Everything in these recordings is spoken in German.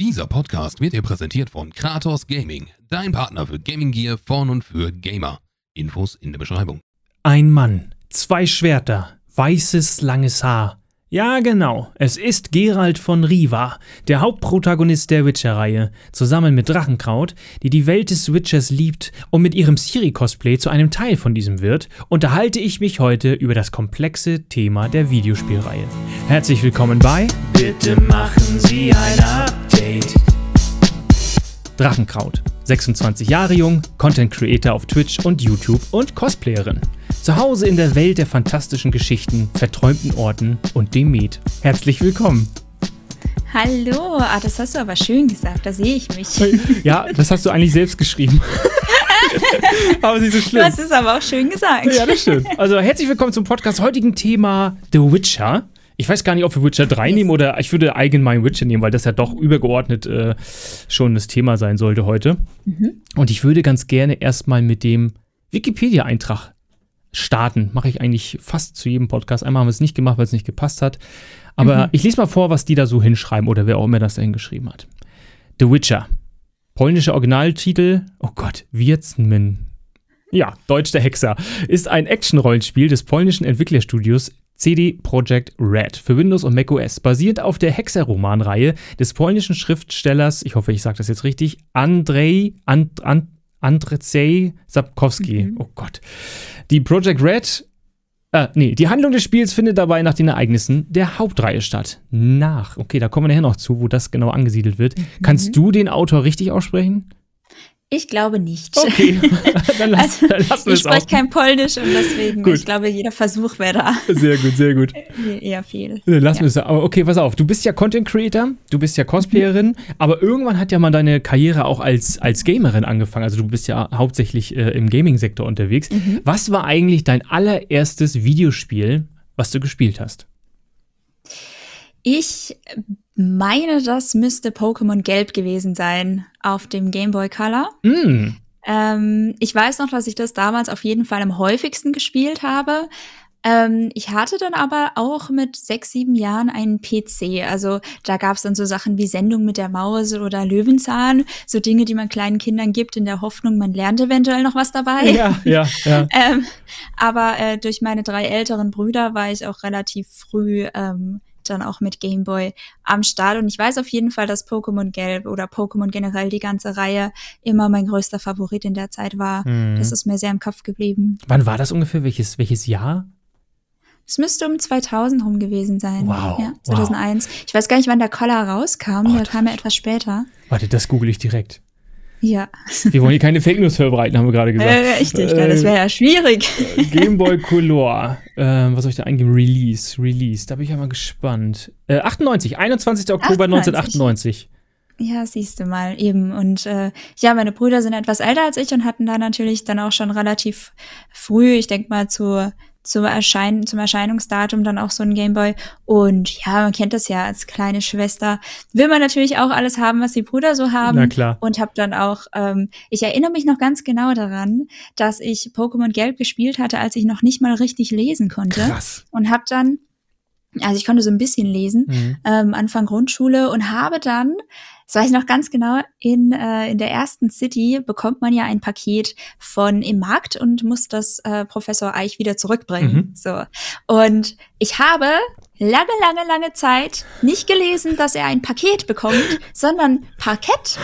Dieser Podcast wird dir präsentiert von Kratos Gaming, dein Partner für Gaming Gear von und für Gamer. Infos in der Beschreibung. Ein Mann, zwei Schwerter, weißes langes Haar. Ja, genau, es ist Gerald von Riva, der Hauptprotagonist der Witcher-Reihe, zusammen mit Drachenkraut, die die Welt des Witchers liebt und mit ihrem Siri-Cosplay zu einem Teil von diesem wird, unterhalte ich mich heute über das komplexe Thema der Videospielreihe. Herzlich willkommen bei Bitte machen Sie ein Update. Drachenkraut, 26 Jahre jung, Content Creator auf Twitch und YouTube und Cosplayerin. Zu Hause in der Welt der fantastischen Geschichten, verträumten Orten und dem Met. Herzlich willkommen. Hallo, ah, das hast du aber schön gesagt, da sehe ich mich. Ja, das hast du eigentlich selbst geschrieben. aber nicht so schlimm. Hast es aber auch schön gesagt. Ja, das stimmt. Also herzlich willkommen zum Podcast. Heutigen Thema The Witcher. Ich weiß gar nicht, ob wir Witcher 3 nehmen oder ich würde allgemein Witcher nehmen, weil das ja doch übergeordnet äh, schon das Thema sein sollte heute. Mhm. Und ich würde ganz gerne erstmal mit dem Wikipedia-Eintrag starten. Mache ich eigentlich fast zu jedem Podcast. Einmal haben wir es nicht gemacht, weil es nicht gepasst hat. Aber mhm. ich lese mal vor, was die da so hinschreiben oder wer auch immer das da hingeschrieben hat. The Witcher. Polnischer Originaltitel. Oh Gott, Wiedźmin. Ja, Deutsch der Hexer. Ist ein Action-Rollenspiel des polnischen Entwicklerstudios CD Projekt Red für Windows und macOS, basiert auf der Hexer-Romanreihe des polnischen Schriftstellers, ich hoffe, ich sage das jetzt richtig, Andrzej And, And, Andrzej Sapkowski. Mhm. Oh Gott. Die Project Red äh, nee, die Handlung des Spiels findet dabei nach den Ereignissen der Hauptreihe statt. Nach. Okay, da kommen wir nachher noch zu, wo das genau angesiedelt wird. Mhm. Kannst du den Autor richtig aussprechen? Ich glaube nicht. Okay, dann, lass, also, dann lassen wir es Ich spreche kein Polnisch und deswegen, gut. ich glaube, jeder Versuch wäre da. Sehr gut, sehr gut. Eher viel. Dann lassen ja. wir es. Aber okay, pass auf. Du bist ja Content Creator, du bist ja Cosplayerin, mhm. aber irgendwann hat ja mal deine Karriere auch als, als Gamerin angefangen. Also du bist ja hauptsächlich äh, im Gaming-Sektor unterwegs. Mhm. Was war eigentlich dein allererstes Videospiel, was du gespielt hast? Ich meine, das müsste Pokémon Gelb gewesen sein auf dem Game Boy Color. Mm. Ähm, ich weiß noch, dass ich das damals auf jeden Fall am häufigsten gespielt habe. Ähm, ich hatte dann aber auch mit sechs, sieben Jahren einen PC. Also da gab es dann so Sachen wie Sendung mit der Maus oder Löwenzahn, so Dinge, die man kleinen Kindern gibt, in der Hoffnung, man lernt eventuell noch was dabei. Ja, ja, ja. ähm, aber äh, durch meine drei älteren Brüder war ich auch relativ früh ähm, dann auch mit Game Boy am Start. Und ich weiß auf jeden Fall, dass Pokémon Gelb oder Pokémon generell die ganze Reihe immer mein größter Favorit in der Zeit war. Mhm. Das ist mir sehr im Kopf geblieben. Wann war das ungefähr? Welches, welches Jahr? Es müsste um 2000 rum gewesen sein. Wow. Ja, 2001. Wow. Ich weiß gar nicht, wann der Collar rauskam. Oh, der kam ja etwas später. Warte, das google ich direkt. Ja. Wir wollen hier keine Fake News verbreiten, haben wir gerade gesagt. Äh, richtig, äh, das wäre ja schwierig. Game Boy Color. Äh, was soll ich da eingeben? Release. Release. Da bin ich ja mal gespannt. Äh, 98, 21. Oktober 98. 1998. Ja, siehst du mal, eben. Und äh, ja, meine Brüder sind etwas älter als ich und hatten da natürlich dann auch schon relativ früh, ich denke mal zu zum, Erschein zum Erscheinungsdatum dann auch so ein Gameboy. Und ja, man kennt das ja als kleine Schwester. Will man natürlich auch alles haben, was die Brüder so haben. Na klar. Und habe dann auch, ähm, ich erinnere mich noch ganz genau daran, dass ich Pokémon Gelb gespielt hatte, als ich noch nicht mal richtig lesen konnte. Krass. Und habe dann also ich konnte so ein bisschen lesen, mhm. ähm, Anfang Grundschule und habe dann, das weiß ich noch ganz genau, in, äh, in der ersten City bekommt man ja ein Paket von im Markt und muss das äh, Professor Eich wieder zurückbringen. Mhm. So. Und ich habe lange, lange, lange Zeit nicht gelesen, dass er ein Paket bekommt, sondern Parkett.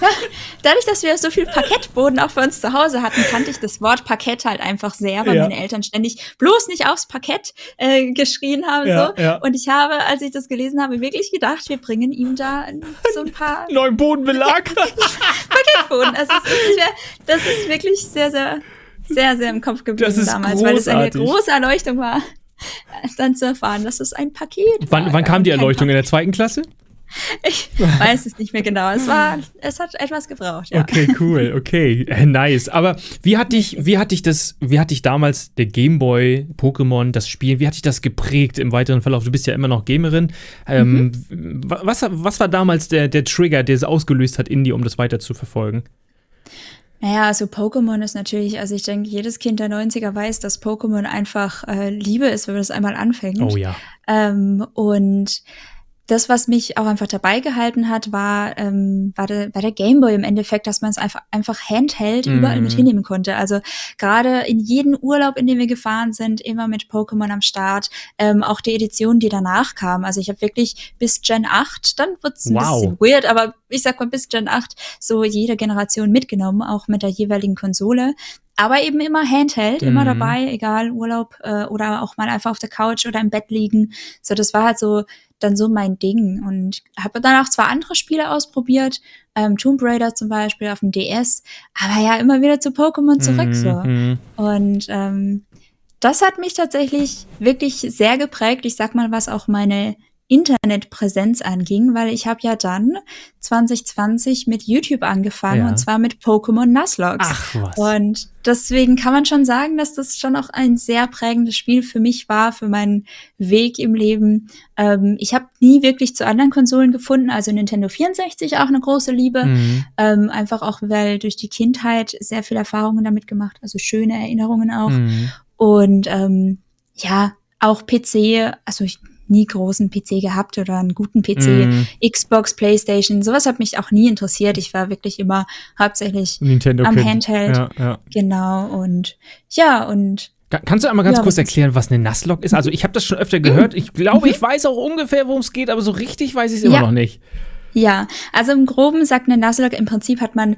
Dadurch, dass wir so viel Parkettboden auch für uns zu Hause hatten, kannte ich das Wort Parkett halt einfach sehr, weil ja. meine Eltern ständig bloß nicht aufs Parkett äh, geschrien haben. Ja, so. Ja. Und ich habe, als ich das gelesen habe, wirklich gedacht, wir bringen ihm da so ein paar neuen Bodenbelag. Parkettboden. Also das ist, das ist wirklich sehr, sehr, sehr, sehr im Kopf geblieben damals, großartig. weil es eine große Erleuchtung war, dann zu erfahren, dass es ein Paket wann, war. Wann kam die Erleuchtung? In der zweiten Klasse? Ich weiß es nicht mehr genau. Es war, es hat etwas gebraucht, ja. Okay, cool, okay, äh, nice. Aber wie hat dich, wie hat dich das, wie hat dich damals der Gameboy, Pokémon, das Spiel, wie hat dich das geprägt im weiteren Verlauf? Du bist ja immer noch Gamerin. Ähm, mhm. was, was war damals der, der Trigger, der es ausgelöst hat in dir, um das weiter zu verfolgen? Naja, also Pokémon ist natürlich, also ich denke, jedes Kind der 90er weiß, dass Pokémon einfach äh, Liebe ist, wenn man das einmal anfängt. Oh ja. Ähm, und das, was mich auch einfach dabei gehalten hat, war, ähm, war, der, war der Gameboy im Endeffekt, dass man es einfach, einfach handheld mhm. überall mit hinnehmen konnte. Also gerade in jeden Urlaub, in dem wir gefahren sind, immer mit Pokémon am Start. Ähm, auch die Edition, die danach kam. Also ich habe wirklich bis Gen 8, dann wird's ein wow. bisschen weird, aber ich sag mal bis Gen 8 so jede Generation mitgenommen, auch mit der jeweiligen Konsole aber eben immer Handheld, immer mhm. dabei, egal Urlaub äh, oder auch mal einfach auf der Couch oder im Bett liegen. So, das war halt so dann so mein Ding und habe dann auch zwar andere Spiele ausprobiert, ähm, Tomb Raider zum Beispiel auf dem DS, aber ja immer wieder zu Pokémon zurück mhm. so. Und ähm, das hat mich tatsächlich wirklich sehr geprägt. Ich sag mal, was auch meine Internetpräsenz anging, weil ich habe ja dann 2020 mit YouTube angefangen ja. und zwar mit Pokémon Nuzlocke. Ach was. Und deswegen kann man schon sagen, dass das schon auch ein sehr prägendes Spiel für mich war, für meinen Weg im Leben. Ähm, ich habe nie wirklich zu anderen Konsolen gefunden, also Nintendo 64 auch eine große Liebe, mhm. ähm, einfach auch weil durch die Kindheit sehr viele Erfahrungen damit gemacht, also schöne Erinnerungen auch. Mhm. Und ähm, ja, auch PC, also ich nie großen PC gehabt oder einen guten PC, mm. Xbox, Playstation, sowas hat mich auch nie interessiert. Ich war wirklich immer hauptsächlich Nintendo am Handheld. Ja, ja. Genau und ja und Kannst du einmal ganz ja, kurz erklären, was eine Nuzlocke ist? Also ich habe das schon öfter gehört. Ich glaube, ich weiß auch ungefähr, worum es geht, aber so richtig weiß ich es immer noch nicht. Ja, also im Groben sagt eine Nuzlocke, im Prinzip hat man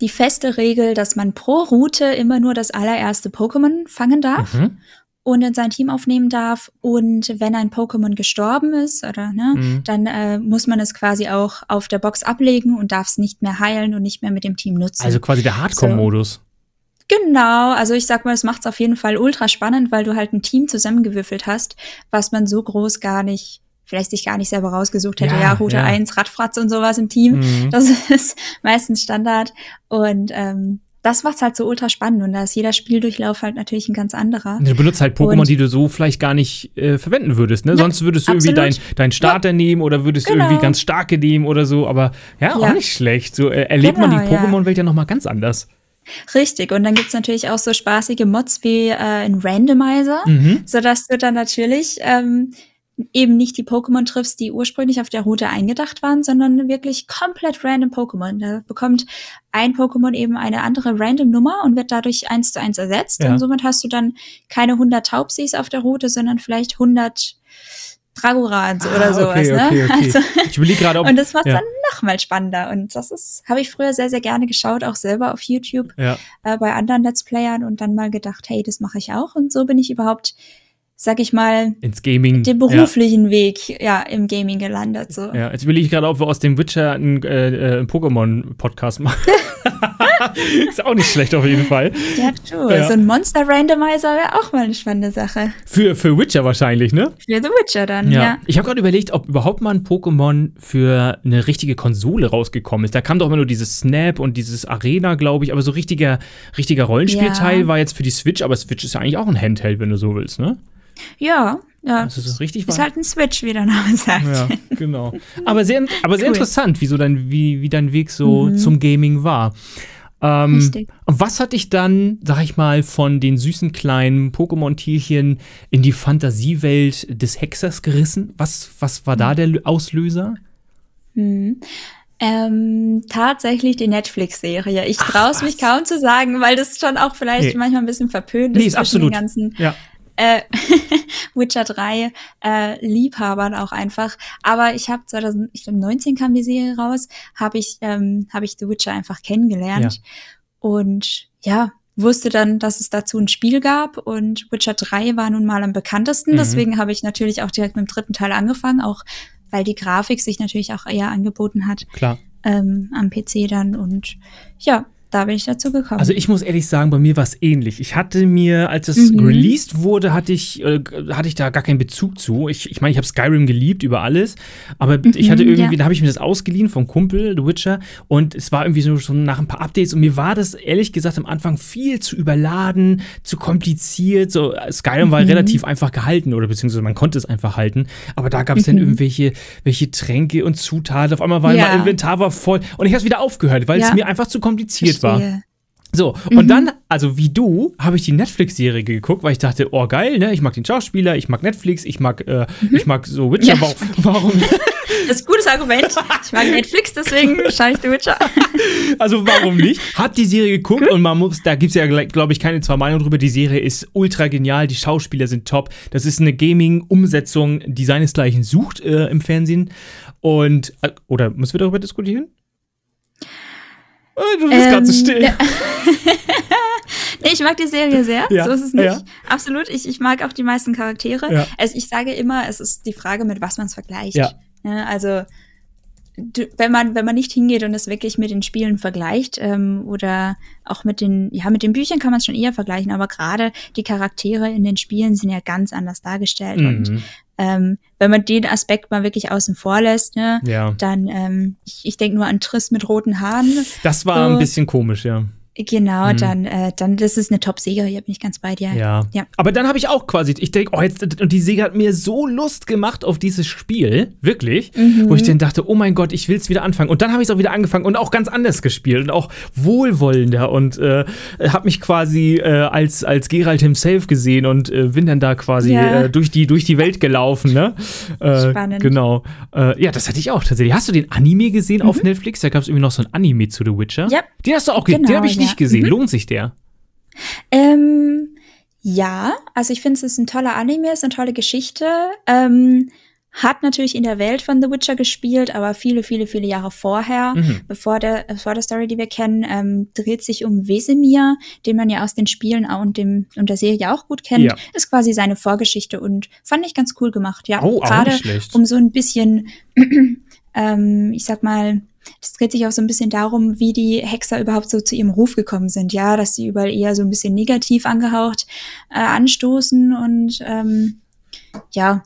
die feste Regel, dass man pro Route immer nur das allererste Pokémon fangen darf. Mhm und in sein Team aufnehmen darf. Und wenn ein Pokémon gestorben ist, oder ne, mhm. dann äh, muss man es quasi auch auf der Box ablegen und darf es nicht mehr heilen und nicht mehr mit dem Team nutzen. Also quasi der Hardcore-Modus. So. Genau, also ich sag mal, es macht es auf jeden Fall ultra spannend, weil du halt ein Team zusammengewürfelt hast, was man so groß gar nicht vielleicht sich gar nicht selber rausgesucht hätte. Ja, ja Route ja. 1, Radfratz und sowas im Team. Mhm. Das ist meistens Standard. Und ähm, das macht's halt so ultra spannend und da ist jeder Spieldurchlauf halt natürlich ein ganz anderer. Du benutzt halt Pokémon, und die du so vielleicht gar nicht äh, verwenden würdest, ne? Ja, Sonst würdest du absolut. irgendwie dein, dein Starter ja. nehmen oder würdest genau. du irgendwie ganz starke nehmen oder so, aber ja, ja. auch nicht schlecht. So äh, erlebt genau, man die Pokémon-Welt ja, ja nochmal ganz anders. Richtig, und dann gibt's natürlich auch so spaßige Mods wie äh, ein Randomizer, mhm. sodass du dann natürlich ähm, eben nicht die Pokémon triffst, die ursprünglich auf der Route eingedacht waren, sondern wirklich komplett random Pokémon. Da bekommt ein Pokémon eben eine andere random Nummer und wird dadurch eins zu eins ersetzt. Ja. Und somit hast du dann keine 100 Taubsis auf der Route, sondern vielleicht 100 Dragorans ah, oder sowas. Okay, ne? okay, okay. Also, ich überlege gerade, Und das macht ja. dann nochmal spannender. Und das ist, habe ich früher sehr, sehr gerne geschaut, auch selber auf YouTube ja. äh, bei anderen Let's Playern und dann mal gedacht, hey, das mache ich auch. Und so bin ich überhaupt sag ich mal, ins Gaming, den beruflichen ja. Weg ja im Gaming gelandet. So. Ja, jetzt will ich gerade, ob wir aus dem Witcher einen, äh, einen Pokémon-Podcast machen. ist auch nicht schlecht auf jeden Fall. Ja, du, ja. so ein Monster-Randomizer wäre auch mal eine spannende Sache. Für, für Witcher wahrscheinlich, ne? Für The Witcher dann, ja. ja. Ich habe gerade überlegt, ob überhaupt mal ein Pokémon für eine richtige Konsole rausgekommen ist. Da kam doch immer nur dieses Snap und dieses Arena, glaube ich, aber so richtiger, richtiger Rollenspielteil ja. war jetzt für die Switch, aber Switch ist ja eigentlich auch ein Handheld, wenn du so willst, ne? Ja, ja. Das ist richtig Ist halt ein Switch, wie der Name sagt. Ja, genau. Aber sehr, aber sehr cool. interessant, wie, so dein, wie, wie dein Weg so mhm. zum Gaming war. Ähm, Richtig. Und was hat dich dann, sag ich mal, von den süßen kleinen Pokémon-Tierchen in die Fantasiewelt des Hexers gerissen? Was, was war da mhm. der Auslöser? Mhm. Ähm, tatsächlich die Netflix-Serie. Ich traue es mich kaum zu sagen, weil das schon auch vielleicht nee. manchmal ein bisschen verpönt ist, nee, ist absolut. den ganzen ja äh, Witcher 3 äh, Liebhabern auch einfach. Aber ich habe 2019 kam die Serie raus, habe ich, ähm, hab ich The Witcher einfach kennengelernt. Ja. Und ja, wusste dann, dass es dazu ein Spiel gab und Witcher 3 war nun mal am bekanntesten. Mhm. Deswegen habe ich natürlich auch direkt mit dem dritten Teil angefangen, auch weil die Grafik sich natürlich auch eher angeboten hat. Klar. Ähm, am PC dann und ja, da bin ich dazu gekommen. Also ich muss ehrlich sagen, bei mir war es ähnlich. Ich hatte mir, als es mhm. released wurde, hatte ich, äh, hatte ich da gar keinen Bezug zu. Ich meine, ich, mein, ich habe Skyrim geliebt über alles, aber mhm, ich hatte irgendwie, ja. da habe ich mir das ausgeliehen vom Kumpel, The Witcher, und es war irgendwie so schon nach ein paar Updates und mir war das ehrlich gesagt am Anfang viel zu überladen, zu kompliziert. So Skyrim mhm. war relativ einfach gehalten oder beziehungsweise man konnte es einfach halten, aber da gab es dann mhm. irgendwelche welche Tränke und Zutaten. Auf einmal war ja. mein Inventar war voll und ich habe es wieder aufgehört, weil ja. es mir einfach zu kompliziert war war. So, mhm. und dann, also wie du, habe ich die Netflix-Serie geguckt, weil ich dachte, oh geil, ne? Ich mag den Schauspieler, ich mag Netflix, ich mag, äh, mhm. ich mag so Witcher. Ja. Warum? Das ist ein gutes Argument. Ich mag Netflix, deswegen schaue ich The Witcher. Also warum nicht? Hab die Serie geguckt Gut. und man muss, da gibt es ja, glaube ich, keine zwei Meinungen drüber. Die Serie ist ultra genial, die Schauspieler sind top. Das ist eine Gaming-Umsetzung, die seinesgleichen sucht äh, im Fernsehen. Und, äh, oder müssen wir darüber diskutieren? Du bist ähm, gerade so still. Nee, ich mag die Serie sehr. Ja, so ist es nicht. Ja. Absolut. Ich, ich mag auch die meisten Charaktere. Ja. Also ich sage immer, es ist die Frage, mit was man es vergleicht. Ja. also du, wenn man wenn man nicht hingeht und es wirklich mit den Spielen vergleicht ähm, oder auch mit den ja mit den Büchern kann man es schon eher vergleichen, aber gerade die Charaktere in den Spielen sind ja ganz anders dargestellt mhm. und ähm, wenn man den Aspekt mal wirklich außen vor lässt, ne, ja. dann, ähm, ich, ich denke nur an Triss mit roten Haaren. Das war so. ein bisschen komisch, ja. Genau, mhm. dann, äh, dann, das ist eine Top-Serie, bin ich ganz bei dir. Ja. ja. Aber dann habe ich auch quasi, ich denke, oh, jetzt, und die Sega hat mir so Lust gemacht auf dieses Spiel, wirklich, mhm. wo ich dann dachte, oh mein Gott, ich will es wieder anfangen. Und dann habe ich es auch wieder angefangen und auch ganz anders gespielt und auch wohlwollender und äh, habe mich quasi äh, als, als Geralt himself gesehen und äh, bin dann da quasi ja. äh, durch, die, durch die Welt gelaufen, ne? Äh, Spannend. Genau. Äh, ja, das hatte ich auch tatsächlich. Hast du den Anime gesehen mhm. auf Netflix? Da gab es irgendwie noch so ein Anime zu The Witcher. Ja. Den hast du auch gesehen. Genau, den habe ich nicht nicht gesehen. Mhm. Lohnt sich der? Ähm, ja, also ich finde es ist ein toller Anime, ist eine tolle Geschichte. Ähm, hat natürlich in der Welt von The Witcher gespielt, aber viele, viele, viele Jahre vorher, mhm. bevor der, bevor der Story, die wir kennen, ähm, dreht sich um Wesemir, den man ja aus den Spielen und dem und der Serie auch gut kennt. Ja. Ist quasi seine Vorgeschichte und fand ich ganz cool gemacht. Ja, oh, gerade um so ein bisschen, ähm, ich sag mal, das dreht sich auch so ein bisschen darum, wie die Hexer überhaupt so zu ihrem Ruf gekommen sind. Ja, dass sie überall eher so ein bisschen negativ angehaucht äh, anstoßen und ähm, ja,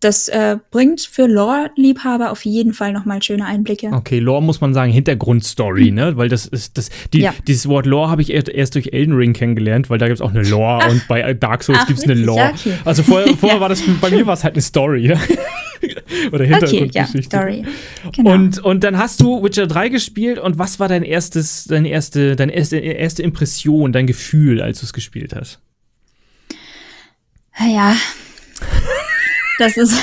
das äh, bringt für Lore-Liebhaber auf jeden Fall nochmal schöne Einblicke. Okay, Lore muss man sagen, Hintergrundstory, ne? Weil das ist, das, die, ja. dieses Wort Lore habe ich erst, erst, durch Elden Ring kennengelernt, weil da gibt es auch eine Lore Ach. und bei Dark Souls gibt es eine Lore. Okay. Also vorher, vorher ja. war das, bei mir war es halt eine Story. Oder Hintergrundgeschichte. Okay, ja, Story. Genau. Und, und dann hast du Witcher 3 gespielt und was war dein erstes, deine erste, deine erste, erste Impression, dein Gefühl, als du es gespielt hast? Ja. Das ist.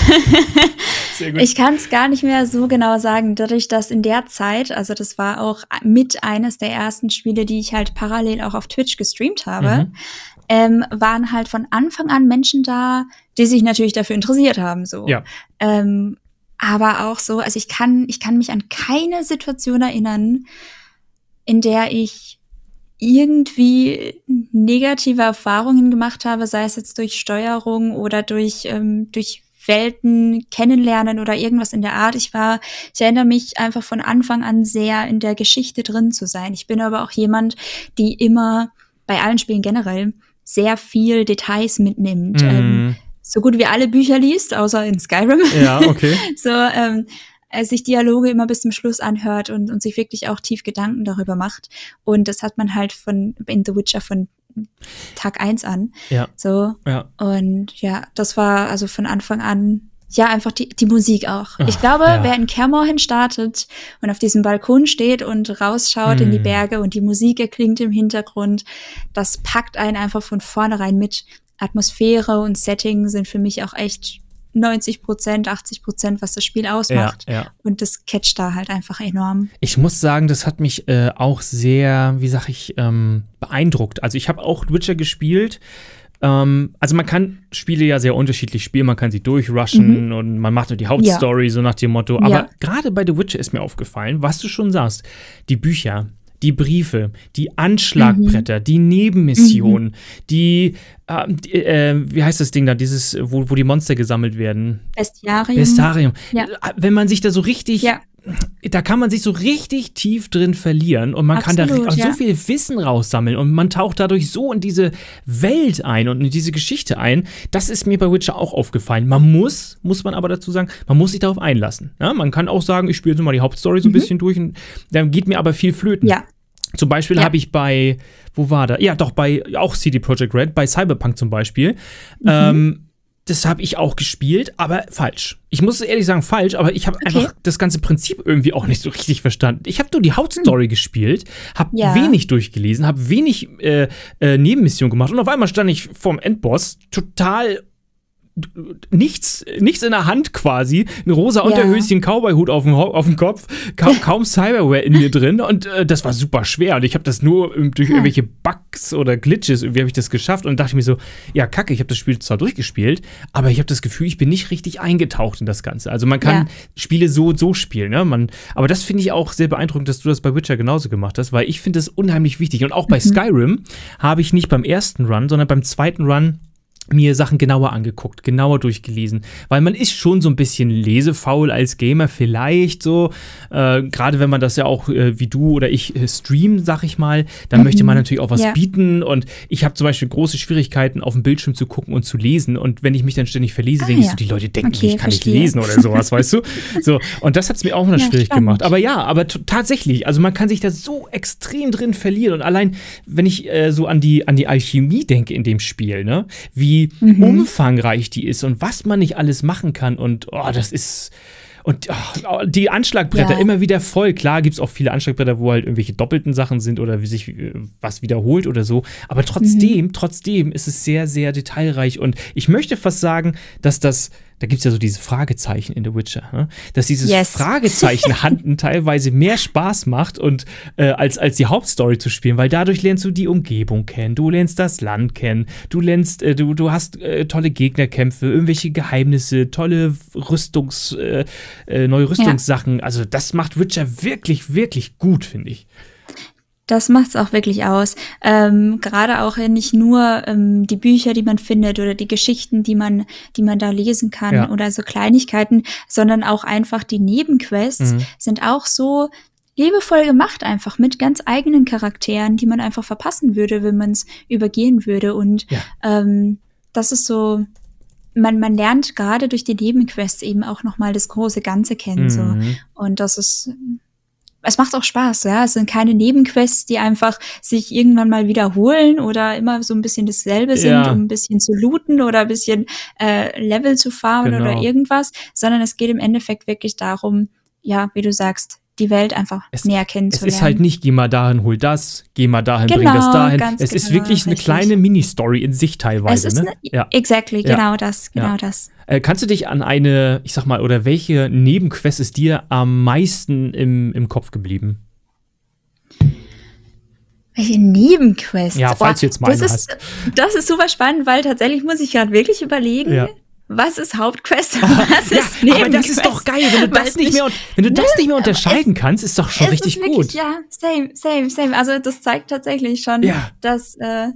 ich kann es gar nicht mehr so genau sagen, dadurch, dass in der Zeit, also das war auch mit eines der ersten Spiele, die ich halt parallel auch auf Twitch gestreamt habe, mhm. Ähm, waren halt von Anfang an Menschen da, die sich natürlich dafür interessiert haben, so. Ja. Ähm, aber auch so, also ich kann, ich kann mich an keine Situation erinnern, in der ich irgendwie negative Erfahrungen gemacht habe, sei es jetzt durch Steuerung oder durch, ähm, durch Welten kennenlernen oder irgendwas in der Art. Ich war, ich erinnere mich einfach von Anfang an sehr in der Geschichte drin zu sein. Ich bin aber auch jemand, die immer bei allen Spielen generell sehr viel Details mitnimmt. Mm. Ähm, so gut wie alle Bücher liest, außer in Skyrim. Ja, okay. so, ähm, äh, sich Dialoge immer bis zum Schluss anhört und, und sich wirklich auch tief Gedanken darüber macht. Und das hat man halt von in The Witcher von Tag eins an. Ja. So. Ja. Und ja, das war also von Anfang an ja, einfach die, die Musik auch. Ach, ich glaube, ja. wer in Kermorhen startet und auf diesem Balkon steht und rausschaut mm. in die hm. Berge und die Musik erklingt im Hintergrund, das packt einen einfach von vornherein mit. Atmosphäre und Setting sind für mich auch echt 90 Prozent, 80 Prozent, was das Spiel ausmacht. Ja, ja. Und das catcht da halt einfach enorm. Ich muss sagen, das hat mich äh, auch sehr, wie sag ich, ähm, beeindruckt. Also ich habe auch Witcher gespielt. Ähm, also man kann Spiele ja sehr unterschiedlich spielen. Man kann sie durchrushen mhm. und man macht nur die Hauptstory, ja. so nach dem Motto. Aber gerade bei The Witcher ist mir aufgefallen, was du schon sagst, die Bücher, die Briefe, die Anschlagbretter, mhm. die Nebenmissionen, mhm. die, äh, die äh, wie heißt das Ding da, dieses, wo, wo die Monster gesammelt werden? Bestiarium. Bestiarium. Ja. Wenn man sich da so richtig ja da kann man sich so richtig tief drin verlieren und man Absolut, kann da ja. so viel Wissen raussammeln und man taucht dadurch so in diese Welt ein und in diese Geschichte ein. Das ist mir bei Witcher auch aufgefallen. Man muss, muss man aber dazu sagen, man muss sich darauf einlassen. Ja, man kann auch sagen, ich spiele jetzt mal die Hauptstory so ein mhm. bisschen durch und dann geht mir aber viel flöten. Ja. Zum Beispiel ja. habe ich bei, wo war da? Ja, doch, bei auch CD Projekt Red, bei Cyberpunk zum Beispiel. Mhm. Ähm, das habe ich auch gespielt, aber falsch. Ich muss ehrlich sagen, falsch, aber ich habe okay. einfach das ganze Prinzip irgendwie auch nicht so richtig verstanden. Ich habe nur die Hauptstory hm. gespielt, habe ja. wenig durchgelesen, habe wenig äh, äh, Nebenmissionen gemacht und auf einmal stand ich vorm Endboss total nichts, nichts in der Hand quasi, ein rosa ja. Unterhöschen, Cowboy-Hut auf dem, auf dem Kopf, kaum, kaum Cyberware in mir drin und äh, das war super schwer und ich habe das nur ähm, durch hm. irgendwelche Bugs oder Glitches, irgendwie habe ich das geschafft und dachte mir so, ja kacke, ich habe das Spiel zwar durchgespielt, aber ich habe das Gefühl, ich bin nicht richtig eingetaucht in das Ganze. Also man kann ja. Spiele so und so spielen, ne? Man, aber das finde ich auch sehr beeindruckend, dass du das bei Witcher genauso gemacht hast, weil ich finde das unheimlich wichtig und auch bei mhm. Skyrim habe ich nicht beim ersten Run, sondern beim zweiten Run mir Sachen genauer angeguckt, genauer durchgelesen, weil man ist schon so ein bisschen lesefaul als Gamer vielleicht so, äh, gerade wenn man das ja auch äh, wie du oder ich äh, streamen, sag ich mal, dann mhm. möchte man natürlich auch was ja. bieten und ich habe zum Beispiel große Schwierigkeiten auf dem Bildschirm zu gucken und zu lesen und wenn ich mich dann ständig verlese, ah, denke ja. ich so, die Leute denken, okay, ich kann verstehe. nicht lesen oder sowas, weißt du? So und das hat es mir auch noch ja, schwierig spannend. gemacht, aber ja, aber tatsächlich, also man kann sich da so extrem drin verlieren und allein, wenn ich äh, so an die an die Alchemie denke in dem Spiel, ne, wie wie mhm. umfangreich die ist und was man nicht alles machen kann. Und oh, das ist. Und oh, die Anschlagbretter ja. immer wieder voll. Klar gibt es auch viele Anschlagbretter, wo halt irgendwelche doppelten Sachen sind oder wie sich äh, was wiederholt oder so. Aber trotzdem, mhm. trotzdem ist es sehr, sehr detailreich. Und ich möchte fast sagen, dass das da gibt es ja so diese Fragezeichen in The Witcher, ne? dass dieses yes. Fragezeichen-Handen teilweise mehr Spaß macht und äh, als, als die Hauptstory zu spielen, weil dadurch lernst du die Umgebung kennen, du lernst das Land kennen, du lernst, äh, du, du hast äh, tolle Gegnerkämpfe, irgendwelche Geheimnisse, tolle Rüstungs, äh, äh, neue Rüstungssachen. Ja. Also das macht Witcher wirklich, wirklich gut, finde ich. Das macht es auch wirklich aus. Ähm, Gerade auch nicht nur ähm, die Bücher, die man findet oder die Geschichten, die man, die man da lesen kann ja. oder so Kleinigkeiten, sondern auch einfach die Nebenquests mhm. sind auch so liebevoll gemacht einfach mit ganz eigenen Charakteren, die man einfach verpassen würde, wenn man es übergehen würde. Und ja. ähm, das ist so, man, man lernt gerade durch die Nebenquests eben auch nochmal das große Ganze kennen. Mhm. So. Und das ist es macht auch Spaß, ja. Es sind keine Nebenquests, die einfach sich irgendwann mal wiederholen oder immer so ein bisschen dasselbe sind, ja. um ein bisschen zu looten oder ein bisschen äh, Level zu farmen genau. oder irgendwas, sondern es geht im Endeffekt wirklich darum, ja, wie du sagst, die Welt einfach es, näher kennenzulernen. Es ist halt nicht, geh mal dahin, hol das, geh mal dahin, genau, bring das genau, dahin. Es genau, ist wirklich eine kleine Mini-Story in sich teilweise. Es ist ne? ne? ja. Exactly, ja. genau das, genau ja. das. Äh, kannst du dich an eine, ich sag mal, oder welche Nebenquest ist dir am meisten im, im Kopf geblieben? Welche Nebenquest? Ja, falls du jetzt mal das ist, hast. Das ist super spannend, weil tatsächlich muss ich gerade wirklich überlegen, ja was ist Hauptquest und was ja, ist Nebenquest. Aber das ist doch geil, wenn du das nicht mehr, wenn du das nicht mehr unterscheiden es, kannst, ist doch schon richtig wirklich, gut. Ja, same, same, same. Also das zeigt tatsächlich schon, ja. dass äh,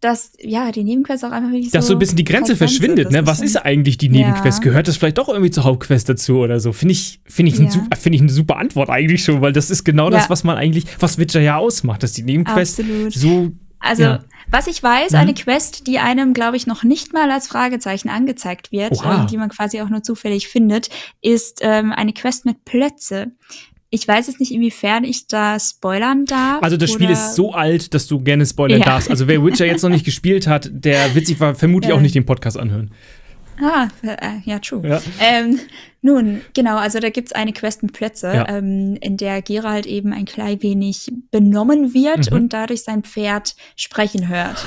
dass ja die Nebenquest auch einfach wirklich dass so, ein bisschen die Grenze verschwindet, ne? Was ist eigentlich die Nebenquest? Ja. Gehört das vielleicht doch irgendwie zur Hauptquest dazu oder so? Finde ich finde ich, ja. ein, find ich eine super Antwort eigentlich schon, weil das ist genau das, was man eigentlich was Witcher ja ausmacht, dass die Nebenquest Absolut. so also, ja. was ich weiß, mhm. eine Quest, die einem, glaube ich, noch nicht mal als Fragezeichen angezeigt wird, ähm, die man quasi auch nur zufällig findet, ist ähm, eine Quest mit Plötze. Ich weiß jetzt nicht, inwiefern ich da spoilern darf. Also das Spiel ist so alt, dass du gerne spoilern ja. darfst. Also wer Witcher jetzt noch nicht gespielt hat, der wird sich vermutlich auch nicht den Podcast anhören. Ah, äh, ja, true. Ja. Ähm, nun, genau, also da gibt's eine Quest mit Plötze, ja. ähm, in der Gera halt eben ein klein wenig benommen wird mhm. und dadurch sein Pferd sprechen hört.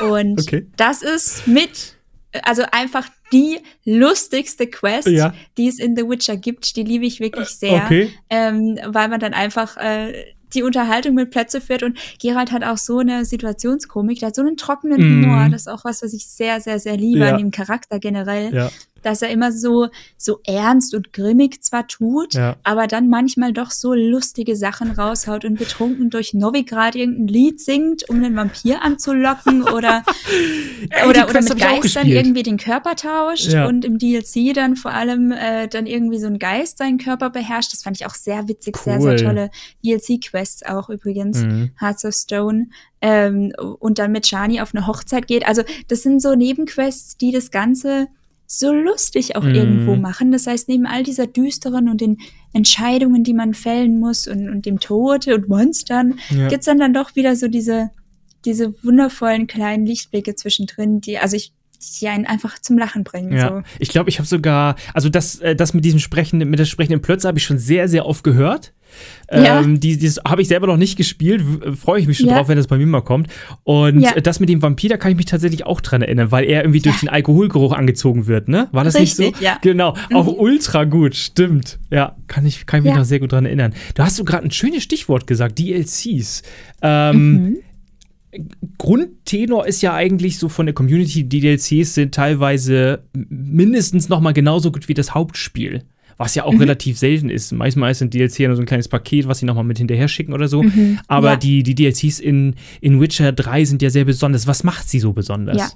Und okay. das ist mit, also einfach die lustigste Quest, ja. die es in The Witcher gibt. Die liebe ich wirklich sehr, okay. ähm, weil man dann einfach äh, die Unterhaltung mit Plätze führt. Und Gerald hat auch so eine Situationskomik, der hat so einen trockenen mm. Humor. Das ist auch was, was ich sehr, sehr, sehr liebe ja. an dem Charakter generell. Ja dass er immer so, so ernst und grimmig zwar tut, ja. aber dann manchmal doch so lustige Sachen raushaut und betrunken durch Novigrad irgendein Lied singt, um den Vampir anzulocken oder, Ey, oder, oder mit Geistern irgendwie den Körper tauscht ja. und im DLC dann vor allem äh, dann irgendwie so ein Geist seinen Körper beherrscht. Das fand ich auch sehr witzig, cool. sehr, sehr tolle DLC-Quests auch übrigens. Mhm. Hearts of Stone. Ähm, und dann mit Shani auf eine Hochzeit geht. Also das sind so Nebenquests, die das Ganze so lustig auch mm. irgendwo machen. Das heißt, neben all dieser düsteren und den Entscheidungen, die man fällen muss und, und dem Tode und Monstern, ja. gibt's dann dann doch wieder so diese, diese wundervollen kleinen Lichtblicke zwischendrin, die, also ich die einen einfach zum Lachen bringen. Ja. So. Ich glaube, ich habe sogar, also das, äh, das mit diesem sprechenden, mit der sprechenden Plötze habe ich schon sehr, sehr oft gehört. Ja. Ähm, die, das habe ich selber noch nicht gespielt. Freue ich mich schon Ja. drauf, wenn das bei mir mal kommt. Und Ja. äh, das mit dem Vampir, da kann ich mich tatsächlich auch dran erinnern, weil er irgendwie durch den Alkoholgeruch angezogen wird, ne? War das nicht Richtig, so? ja. Genau. Auch Mhm. ultra gut, stimmt. Ja, kann ich, kann ich mich noch sehr gut dran erinnern. Da hast du gerade ein schönes Stichwort gesagt, DLCs. Ähm, Mhm. Grundtenor ist ja eigentlich so von der Community, die DLCs sind teilweise mindestens noch mal genauso gut wie das Hauptspiel. Was ja auch Mhm. relativ selten ist. Manchmal ist ein DLC ja nur so ein kleines Paket, was sie noch mal mit hinterher schicken oder so. Mhm. Aber Ja. die, die DLCs in, in Witcher 3 sind ja sehr besonders. Was macht sie so besonders? Ja.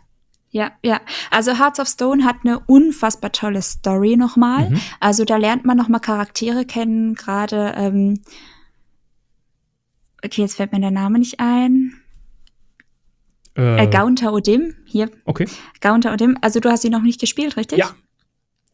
Ja, ja. Also Hearts of Stone hat eine unfassbar tolle Story nochmal. Mhm. Also da lernt man nochmal Charaktere kennen, gerade, ähm, okay, jetzt fällt mir der Name nicht ein. Äh, Äh, Gaunter Odim, hier, okay. Gaunter Odim. Also du hast sie noch nicht gespielt, richtig? Ja.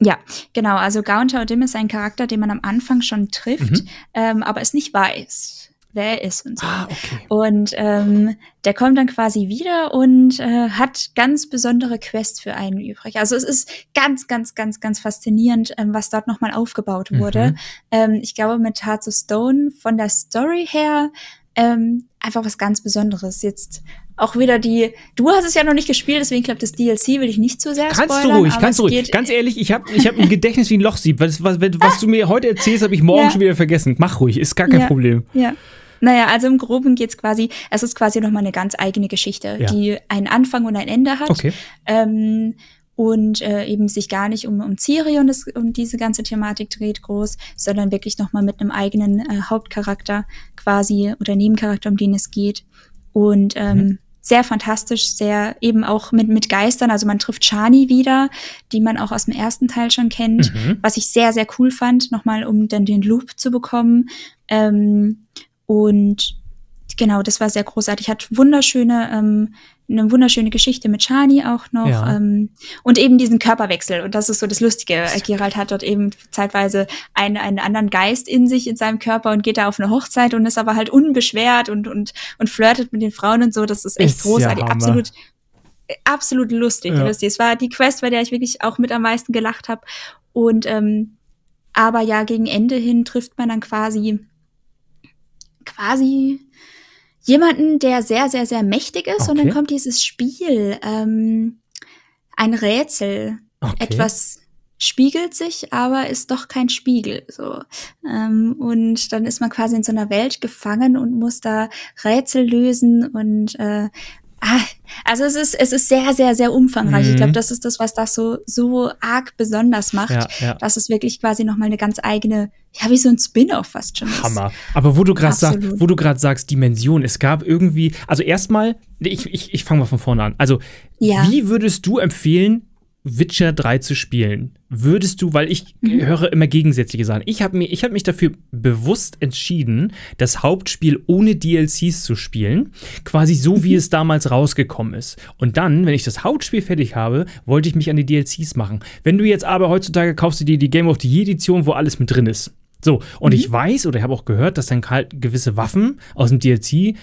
Ja, genau. Also Gaunter Odim ist ein Charakter, den man am Anfang schon trifft, Mhm. ähm, aber es nicht weiß, wer er ist und so. Ah, okay. Und ähm, der kommt dann quasi wieder und äh, hat ganz besondere Quests für einen übrig. Also es ist ganz, ganz, ganz, ganz faszinierend, ähm, was dort nochmal aufgebaut wurde. Mhm. Ich glaube, mit Hearts of Stone von der Story her ähm, einfach was ganz Besonderes. Jetzt auch wieder die, du hast es ja noch nicht gespielt, deswegen glaube das DLC will ich nicht zu sehr Kannst spoilern. du ruhig, kannst du ruhig. Ganz ehrlich, ich habe ich hab ein Gedächtnis wie ein Lochsieb. Was, was, was, was du mir heute erzählst, habe ich morgen Ja. schon wieder vergessen. Mach ruhig, ist gar kein Ja. Problem. Ja. Naja, also im Groben geht's quasi, es ist quasi nochmal eine ganz eigene Geschichte, Ja. die einen Anfang und ein Ende hat. Okay. Ähm, und äh, eben sich gar nicht um, um Ciri und, das, um diese ganze Thematik dreht groß, sondern wirklich nochmal mit einem eigenen äh, Hauptcharakter quasi oder Nebencharakter, um den es geht. Und ähm, Mhm. Sehr fantastisch, sehr eben auch mit, mit Geistern. Also man trifft Shani wieder, die man auch aus dem ersten Teil schon kennt Mhm. was ich sehr, sehr cool fand, nochmal um dann den Loop zu bekommen. Ähm, und genau, das war sehr großartig. Hat wunderschöne, ähm, eine wunderschöne Geschichte mit Shani auch noch. Ja. Ähm, und eben diesen Körperwechsel. Und das ist so das Lustige. Gerald hat dort eben zeitweise einen, einen anderen Geist in sich, in seinem Körper und geht da auf eine Hochzeit und ist aber halt unbeschwert und, und, und flirtet mit den Frauen und so. Das ist echt Ist ja großartig. Hammer. Absolut absolut lustig. Ja. lustig. Es war die Quest, bei der ich wirklich auch mit am meisten gelacht habe. Und ähm, aber ja, gegen Ende hin trifft man dann quasi quasi jemanden, der sehr, sehr, sehr mächtig ist. Und dann Okay. kommt dieses Spiel, ähm, ein Rätsel. okay. Etwas spiegelt sich, aber ist doch kein Spiegel. So. Ähm, und dann ist man quasi in so einer Welt gefangen und muss da Rätsel lösen und äh, ah, also es ist, es ist sehr, sehr, sehr umfangreich. Ich Mhm. glaube, das ist das, was das so, so arg besonders macht. Ja, ja. Dass es wirklich quasi nochmal eine ganz eigene, ja, wie so ein Spin-off fast schon ist. Hammer. Aber wo du gerade sagst, wo du gerade sagst, Dimension, es gab irgendwie, also erstmal, ich, ich, ich fange mal von vorne an. Also, Ja. wie würdest du empfehlen, Witcher 3 zu spielen? Würdest du, weil ich Mhm. höre immer gegensätzliche Sachen. Ich habe hab mich dafür bewusst entschieden, das Hauptspiel ohne DLCs zu spielen. Quasi so, Mhm. wie es damals rausgekommen ist. Und dann, wenn ich das Hauptspiel fertig habe, wollte ich mich an die DLCs machen. Wenn du jetzt aber heutzutage kaufst du dir die Game of the Year Edition, wo alles mit drin ist. So, und ich weiß oder ich habe auch gehört, dass dann halt gewisse Waffen aus dem DLC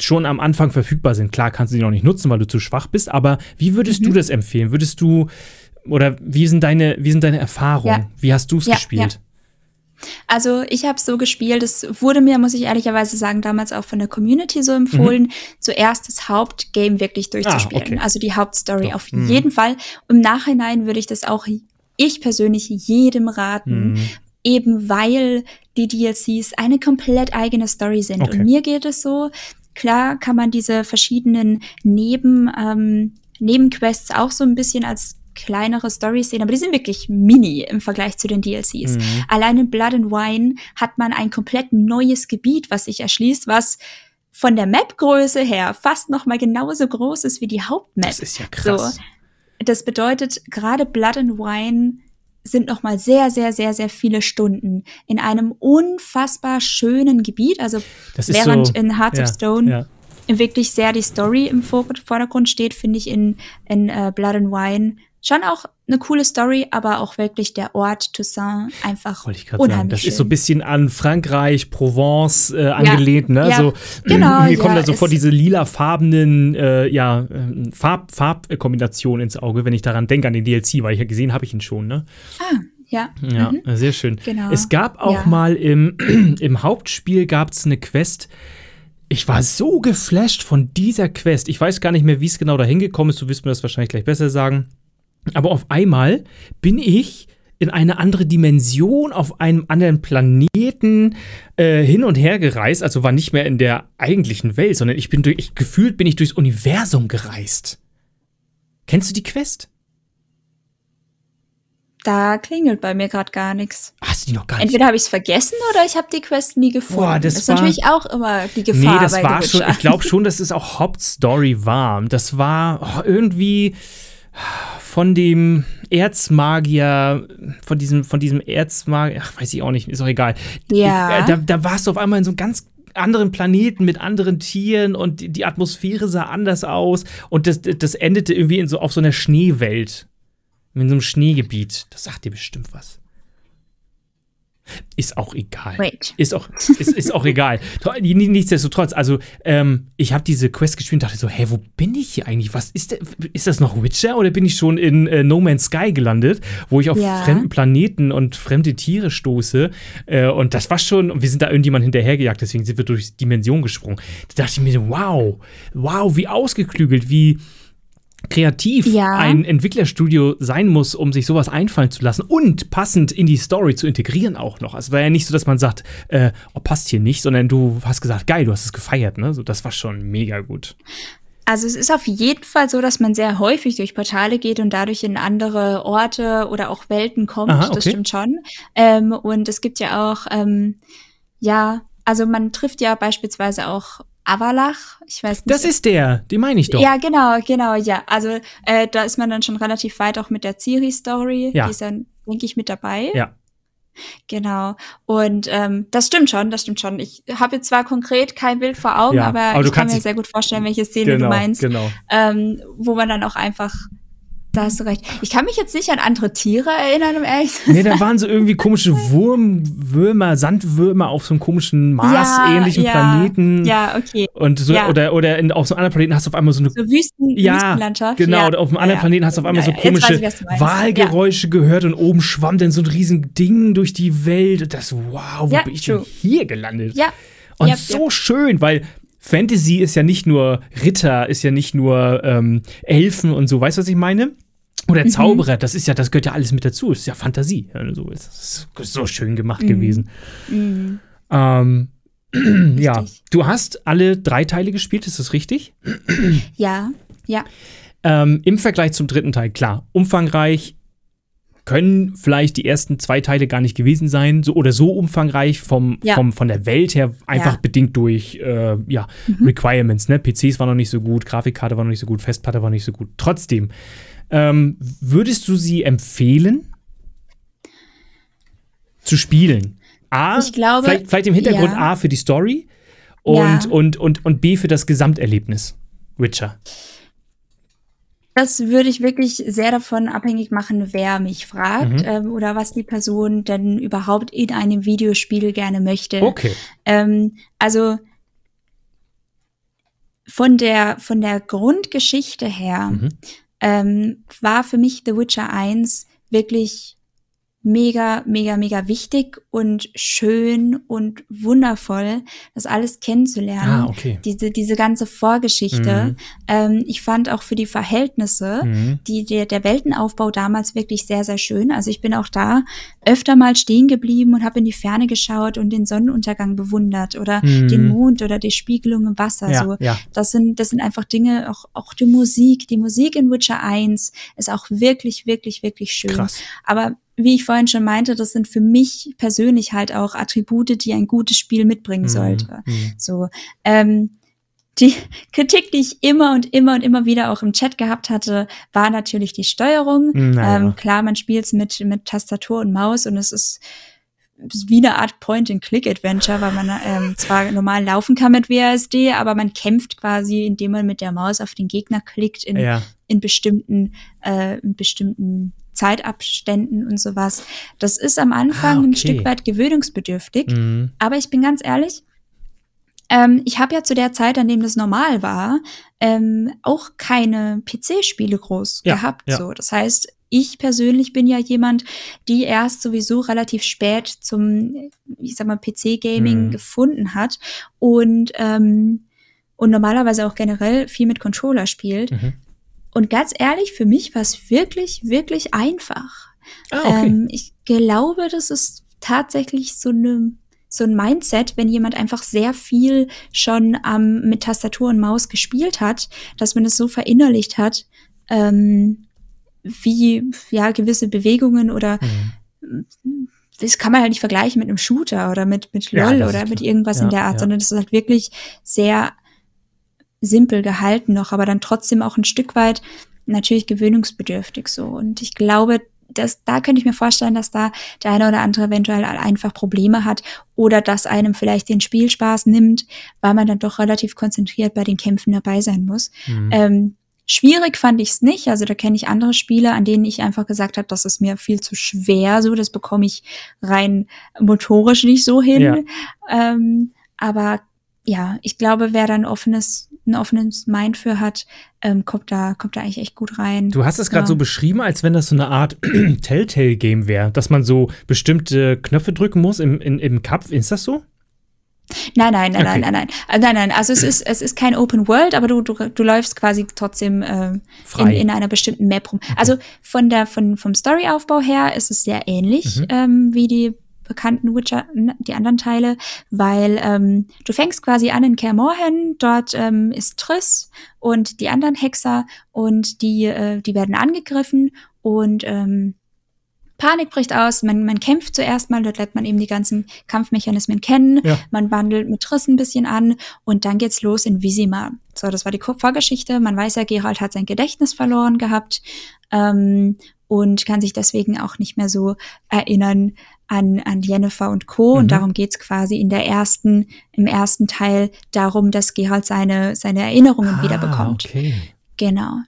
schon am Anfang verfügbar sind. Klar kannst du die noch nicht nutzen, weil du zu schwach bist, aber wie würdest Mhm. du das empfehlen? Würdest du oder wie sind deine, wie sind deine Erfahrungen? Ja. Wie hast du es Ja, gespielt? Also ich habe so gespielt, es wurde mir, muss ich ehrlicherweise sagen, damals auch von der Community so empfohlen, zuerst das Hauptgame wirklich durchzuspielen. Mhm. okay. Also die Hauptstory Doch, auf mhm. jeden Fall. Im Nachhinein würde ich das auch ich persönlich jedem raten, Mhm. eben weil die DLCs eine komplett eigene Story sind. Okay. Und mir geht es so, klar kann man diese verschiedenen Neben, ähm, Nebenquests auch so ein bisschen als kleinere Storys sehen, aber die sind wirklich mini im Vergleich zu den DLCs. Mhm. Allein in Blood and Wine hat man ein komplett neues Gebiet, was sich erschließt, was von der Map-Größe her fast noch mal genauso groß ist wie die Hauptmap. Das ist ja krass. So. Das bedeutet, gerade Blood and Wine sind noch mal sehr, sehr, sehr, sehr viele Stunden in einem unfassbar schönen Gebiet. Also während so, in Hearts ja, of Stone ja. wirklich sehr die Story im Vor- Vordergrund steht, finde ich in, in äh, Blood and Wine schon auch eine coole Story, aber auch wirklich der Ort Toussaint einfach Wollte ich unheimlich sagen. Das schön. ist so ein bisschen an Frankreich, Provence äh, angelehnt, ja, ne? Ja, so, genau. Mir kommen ja, da sofort diese lilafarbenen äh, ja, äh, Farb, Farbkombinationen ins Auge, wenn ich daran denke, an den DLC, weil ich ja gesehen habe ich ihn schon, ne? Ah, ja. Ja, mhm. sehr schön. Genau. Es gab auch Ja. mal im, im Hauptspiel gab es eine Quest. Ich war so geflasht von dieser Quest. Ich weiß gar nicht mehr, wie es genau dahin gekommen ist. Du wirst mir das wahrscheinlich gleich besser sagen. Aber auf einmal bin ich in eine andere Dimension, auf einem anderen Planeten äh, hin und her gereist. Also war nicht mehr in der eigentlichen Welt, sondern ich bin durch, ich, gefühlt bin ich durchs Universum gereist. Kennst du die Quest? Da klingelt bei mir gerade gar nichts. Hast du die noch gar nicht? Entweder habe ich es vergessen oder ich habe die Quest nie gefunden. Boah, das ist war- natürlich auch immer die Gefahr Nee, das bei war schon, ich glaube schon, dass es auch Hauptstory war. Das war oh, irgendwie von dem Erzmagier, von diesem, von diesem Erzmagier, ach, weiß ich auch nicht, ist auch egal. Ja. Äh, Da, da warst du auf einmal in so einem ganz anderen Planeten mit anderen Tieren und die, die Atmosphäre sah anders aus und das, das endete irgendwie in so, auf so einer Schneewelt. In so einem Schneegebiet. Das sagt dir bestimmt was. Ist auch egal. Wait. Ist auch, ist, ist auch egal. To- Nichtsdestotrotz, also ähm, ich habe diese Quest gespielt und dachte so, hä, wo bin ich hier eigentlich? Was ist, der, ist das noch Witcher oder bin ich schon in äh, No Man's Sky gelandet, wo ich auf Ja. fremden Planeten und fremde Tiere stoße? Äh, und das war schon, und wir sind da irgendjemand hinterhergejagt, deswegen sind wir durch Dimension gesprungen. Da dachte ich mir so, wow, wow, wie ausgeklügelt, wie kreativ Ja. ein Entwicklerstudio sein muss, um sich sowas einfallen zu lassen und passend in die Story zu integrieren auch noch. Also war ja nicht so, dass man sagt, äh, oh, passt hier nicht, sondern du hast gesagt, geil, du hast es gefeiert, ne? So, das war schon mega gut. Also es ist auf jeden Fall so, dass man sehr häufig durch Portale geht und dadurch in andere Orte oder auch Welten kommt. Aha, Das okay. stimmt schon. Ähm, und es gibt ja auch, ähm, ja, also man trifft ja beispielsweise auch Avalach. Ich weiß nicht. Das ist der, den meine ich doch. Ja, genau, genau, ja. Also äh, da ist man dann schon relativ weit auch mit der Ciri-Story. Ja. Die ist dann, denke ich, mit dabei. Ja. Genau. Und ähm, das stimmt schon, das stimmt schon. Ich habe jetzt zwar konkret kein Bild vor Augen, Ja, aber, aber ich kann mir sehr gut vorstellen, welche Szene genau, du meinst. genau. Ähm, wo man dann auch einfach, da hast du recht. Ich kann mich jetzt nicht an andere Tiere erinnern, um ehrlich zu Nee, sein. da waren so irgendwie komische Wurm, Würmer, Sandwürmer auf so einem komischen Mars-ähnlichen ja, Planeten. Ja, okay. Und so, Ja. oder, oder in, auf so einem anderen Planeten hast du auf einmal so eine So Wüsten, Ja, Wüstenlandschaft. Genau, ja. auf einem anderen ja. Planeten hast du auf einmal Ja, so ja, komische ich. Wahlgeräusche gehört und oben schwamm dann so ein riesen Ding durch die Welt. Und das, wow, wo Ja, bin ich true. denn hier gelandet? Ja. Und Yep, so schön, weil Fantasy ist ja nicht nur Ritter, ist ja nicht nur ähm, Elfen und so, weißt du, was ich meine? Mhm. Oder Zauberer, das ist ja, das gehört ja alles mit dazu. Das ist ja Fantasie. Ja, so ist das ist so schön gemacht gewesen. Mhm. Ähm, ja, du hast alle drei Teile gespielt, ist das richtig? Ja, ja. Ähm, Im Vergleich zum dritten Teil, klar, umfangreich können vielleicht die ersten zwei Teile gar nicht gewesen sein, so oder so umfangreich vom, Ja. vom von der Welt her, einfach Ja. Mhm. bedingt durch äh, ja, Requirements, ne? PCs waren noch nicht so gut, Grafikkarte war noch nicht so gut, Festplatte war nicht so gut. Trotzdem, ähm, würdest du sie empfehlen zu spielen? A, Ich glaube, vielleicht, vielleicht im Hintergrund ja. A für die Story und, Ja. und, und, und B für das Gesamterlebnis. Witcher. Das würde ich wirklich sehr davon abhängig machen, wer mich fragt Mhm. ähm, oder was die Person denn überhaupt in einem Videospiel gerne möchte. Okay. Ähm, also von der, von der Grundgeschichte her Mhm. Ähm, war für mich The Witcher 1 wirklich mega, mega, mega wichtig und schön und wundervoll, das alles kennenzulernen. Ah, okay. Diese, diese ganze Vorgeschichte. Mhm. Ähm, ich fand auch für die Verhältnisse Mhm. die, der, der Weltenaufbau damals wirklich sehr, sehr schön. Also ich bin auch da öfter mal stehen geblieben und habe in die Ferne geschaut und den Sonnenuntergang bewundert oder Mhm. den Mond oder die Spiegelung im Wasser. Ja, so. ja. Das sind, das sind einfach Dinge, auch, auch die Musik. Die Musik in Witcher 1 ist auch wirklich, wirklich, wirklich schön. Krass. Aber wie ich vorhin schon meinte, das sind für mich persönlich halt auch Attribute, die ein gutes Spiel mitbringen Mhm. sollte. Mhm. So, ähm, die Kritik, die ich immer und immer und immer wieder auch im Chat gehabt hatte, war natürlich die Steuerung. Naja. Ähm, klar, man spielt es mit, mit Tastatur und Maus und es ist wie eine Art Point-and-Click-Adventure, weil man ähm, zwar normal laufen kann mit WASD, aber man kämpft quasi, indem man mit der Maus auf den Gegner klickt in, ja. in bestimmten, äh, in bestimmten Zeitabständen und sowas. Das ist am Anfang ah, okay. ein Stück weit gewöhnungsbedürftig, mhm. aber ich bin ganz ehrlich, ähm, ich habe ja zu der Zeit, an dem das normal war, ähm, auch keine PC-Spiele groß ja, gehabt. Ja. So, das heißt, ich persönlich bin ja jemand, die erst sowieso relativ spät zum, ich sag mal, PC-Gaming mhm. gefunden hat und, ähm, und normalerweise auch generell viel mit Controller spielt. Mhm. Und ganz ehrlich, für mich war es wirklich, wirklich einfach. Ah, okay. ähm, ich glaube, das ist tatsächlich so eine so ein Mindset, wenn jemand einfach sehr viel schon ähm, mit Tastatur und Maus gespielt hat, dass man es so verinnerlicht hat, ähm, wie ja gewisse Bewegungen oder mhm. das kann man halt nicht vergleichen mit einem Shooter oder mit mit LOL ja, oder mit irgendwas ja, in der Art, ja. sondern das ist halt wirklich sehr simpel gehalten noch, aber dann trotzdem auch ein Stück weit natürlich gewöhnungsbedürftig so. Und ich glaube, dass, da könnte ich mir vorstellen, dass da der eine oder andere eventuell einfach Probleme hat oder dass einem vielleicht den Spielspaß nimmt, weil man dann doch relativ konzentriert bei den Kämpfen dabei sein muss. Mhm. Ähm, Schwierig fand ich es nicht. Also da kenne ich andere Spiele, an denen ich einfach gesagt habe, das ist mir viel zu schwer. So, das bekomme ich rein motorisch nicht so hin. Ja. Ähm, aber ja, ich glaube, wer dann offenes, ein offenes Mind für hat, ähm, kommt da, kommt da eigentlich echt gut rein. Du hast es gerade ja. so beschrieben, als wenn das so eine Art Telltale-Game wäre, dass man so bestimmte Knöpfe drücken muss im, in, im Cup. Ist das so? Nein, nein, nein, okay. nein, nein, nein, äh, nein, nein. Also es ist, es ist kein Open World, aber du, du, du läufst quasi trotzdem äh, in, in einer bestimmten Map rum. Okay. Also von der, von, vom Storyaufbau her ist es sehr ähnlich mhm. ähm, wie die bekannten Witcher, die anderen Teile, weil ähm, du fängst quasi an in Kaer Morhen, dort ähm, ist Triss und die anderen Hexer und die, äh, die werden angegriffen und ähm, Panik bricht aus, man, man kämpft zuerst mal, dort lernt man eben die ganzen Kampfmechanismen kennen, ja. man wandelt mit Triss ein bisschen an und dann geht's los in Visima. So, das war die Vorgeschichte. Man weiß ja, Gerald hat sein Gedächtnis verloren gehabt ähm, und kann sich deswegen auch nicht mehr so erinnern an, an Jennifer und Co. Mhm. Und darum geht's quasi in der ersten, im ersten Teil darum, dass Gerald seine, seine Erinnerungen ah, wieder bekommt. Okay. Genau.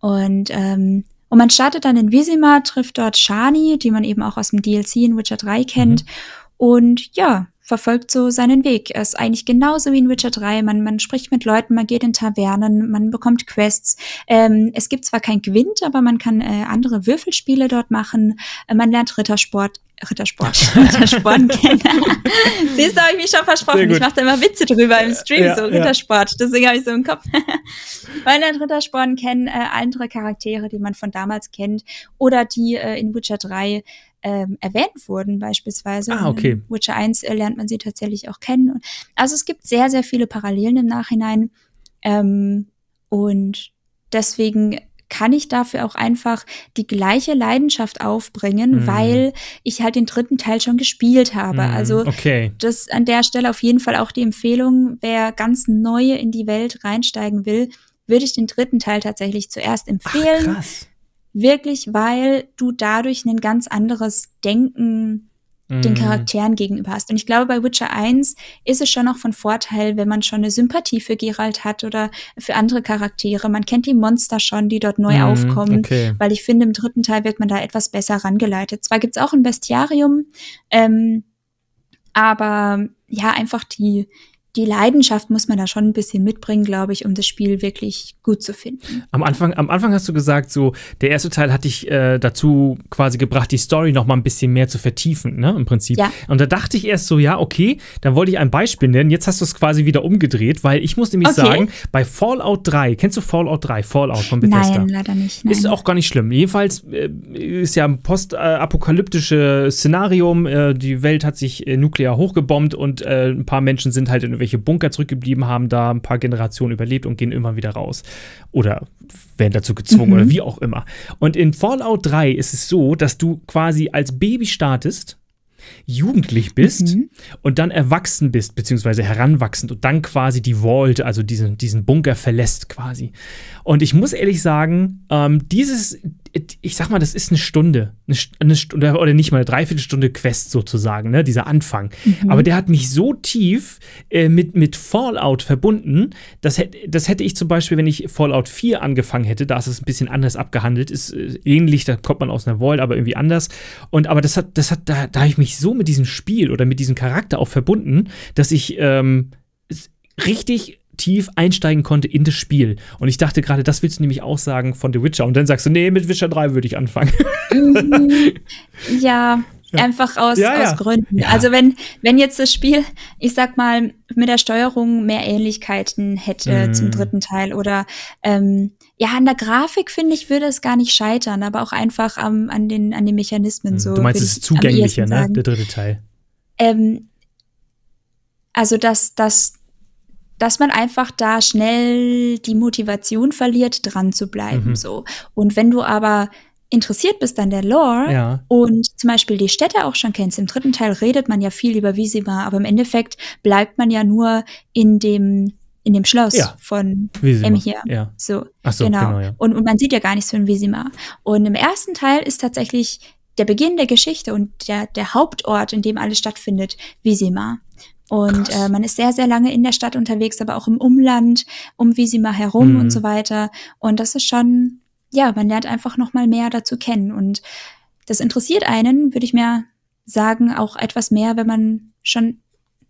Und ähm, und man startet dann in Visima, trifft dort Shani, die man eben auch aus dem DLC in Witcher 3 kennt. Mhm. Und ja, verfolgt so seinen Weg. Er ist eigentlich genauso wie in Witcher 3. Man, man spricht mit Leuten, man geht in Tavernen, man bekommt Quests. Ähm, es gibt zwar kein Gwent, aber man kann äh, andere Würfelspiele dort machen. Äh, man lernt Rittersport, Rittersport, Rittersport kennen. Siehst du, habe ich mich schon versprochen. Ich mache da immer Witze drüber im Stream, ja, so Rittersport. Ja. Deswegen habe ich so im Kopf. man lernt Rittersport kennen, äh, andere Charaktere, die man von damals kennt oder die äh, in Witcher 3 ähm, erwähnt wurden, beispielsweise. Ah, okay. In Witcher 1 äh, lernt man sie tatsächlich auch kennen. Also es gibt sehr, sehr viele Parallelen im Nachhinein. Ähm, und deswegen kann ich dafür auch einfach die gleiche Leidenschaft aufbringen, mm. weil ich halt den dritten Teil schon gespielt habe. Mm, also okay. das an der Stelle auf jeden Fall auch die Empfehlung, wer ganz neu in die Welt reinsteigen will, würde ich den dritten Teil tatsächlich zuerst empfehlen. Ach, krass wirklich, weil du dadurch ein ganz anderes Denken den mhm. Charakteren gegenüber hast. Und ich glaube, bei Witcher 1 ist es schon noch von Vorteil, wenn man schon eine Sympathie für Geralt hat oder für andere Charaktere. Man kennt die Monster schon, die dort neu mm, aufkommen, okay. weil ich finde, im dritten Teil wird man da etwas besser rangeleitet. Zwar gibt's auch ein Bestiarium, ähm, aber ja, einfach die, die Leidenschaft muss man da schon ein bisschen mitbringen, glaube ich, um das Spiel wirklich gut zu finden. Am Anfang, am Anfang hast du gesagt, so der erste Teil hat dich äh, dazu quasi gebracht, die Story noch mal ein bisschen mehr zu vertiefen, ne, im Prinzip. Ja. Und da dachte ich erst so, ja, okay, dann wollte ich ein Beispiel nennen. Jetzt hast du es quasi wieder umgedreht, weil ich muss nämlich okay. sagen, bei Fallout 3, kennst du Fallout 3, Fallout von Bethesda? Nein, leider nicht. Nein. Ist auch gar nicht schlimm. Jedenfalls äh, ist ja ein postapokalyptisches Szenarium. Äh, die Welt hat sich äh, nuklear hochgebombt und äh, ein paar Menschen sind halt in irgendwelche Bunker zurückgeblieben, haben da ein paar Generationen überlebt und gehen immer wieder raus. Oder werden dazu gezwungen mhm. oder wie auch immer. Und in Fallout 3 ist es so, dass du quasi als Baby startest jugendlich bist mhm. und dann erwachsen bist, beziehungsweise heranwachsend und dann quasi die Vault, also diesen, diesen Bunker verlässt quasi. Und ich muss ehrlich sagen, ähm, dieses, ich sag mal, das ist eine Stunde, eine, Stunde oder nicht mal eine Dreiviertelstunde Quest sozusagen, ne, dieser Anfang. Mhm. Aber der hat mich so tief äh, mit, mit Fallout verbunden, das, das hätte ich zum Beispiel, wenn ich Fallout 4 angefangen hätte, da ist es ein bisschen anders abgehandelt, ist äh, ähnlich, da kommt man aus einer Vault, aber irgendwie anders. Und aber das hat, das hat, da, da habe ich mich so mit diesem Spiel oder mit diesem Charakter auch verbunden, dass ich ähm, richtig tief einsteigen konnte in das Spiel. Und ich dachte gerade, das willst du nämlich auch sagen von The Witcher. Und dann sagst du, nee, mit Witcher 3 würde ich anfangen. Mhm. Ja, einfach aus, ja, ja. aus Gründen. Ja. Also wenn, wenn jetzt das Spiel, ich sag mal, mit der Steuerung mehr Ähnlichkeiten hätte mm. zum dritten Teil oder ähm, ja, an der Grafik finde ich, würde es gar nicht scheitern, aber auch einfach um, an, den, an den Mechanismen. Mm. So du meinst, es ist zugänglicher, ne? Der dritte Teil. Ähm, also, dass, dass dass man einfach da schnell die Motivation verliert, dran zu bleiben. Mhm. So. Und wenn du aber interessiert bist an der Lore ja. und zum Beispiel die Städte auch schon kennst, im dritten Teil redet man ja viel über Visima, aber im Endeffekt bleibt man ja nur in dem in dem Schloss ja. von Emir. Ja. So, Ach so genau. genau ja. und, und man sieht ja gar nichts von Visima. Und im ersten Teil ist tatsächlich der Beginn der Geschichte und der, der Hauptort, in dem alles stattfindet, Visima. Und äh, man ist sehr, sehr lange in der Stadt unterwegs, aber auch im Umland, um Visima herum mhm. und so weiter. Und das ist schon, ja, man lernt einfach noch mal mehr dazu kennen. Und das interessiert einen, würde ich mir sagen, auch etwas mehr, wenn man schon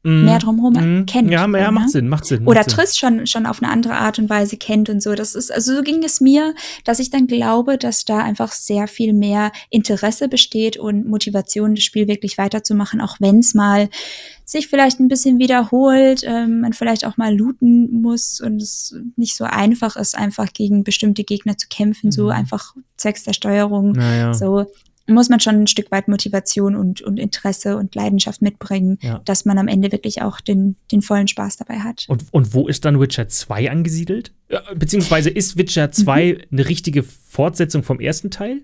mm. mehr drumherum mm. kennt. Ja, ja, macht Sinn, macht Sinn. Oder Sinn. Triss schon, schon auf eine andere Art und Weise kennt und so. Das ist, also so ging es mir, dass ich dann glaube, dass da einfach sehr viel mehr Interesse besteht und Motivation, das Spiel wirklich weiterzumachen, auch wenn es mal sich vielleicht ein bisschen wiederholt, ähm, man vielleicht auch mal looten muss und es nicht so einfach ist, einfach gegen bestimmte Gegner zu kämpfen, mhm. so einfach zwecks der Steuerung. Naja. So muss man schon ein Stück weit Motivation und, und Interesse und Leidenschaft mitbringen, ja. dass man am Ende wirklich auch den, den vollen Spaß dabei hat. Und, und wo ist dann Witcher 2 angesiedelt? Beziehungsweise ist Witcher 2 mhm. eine richtige Fortsetzung vom ersten Teil?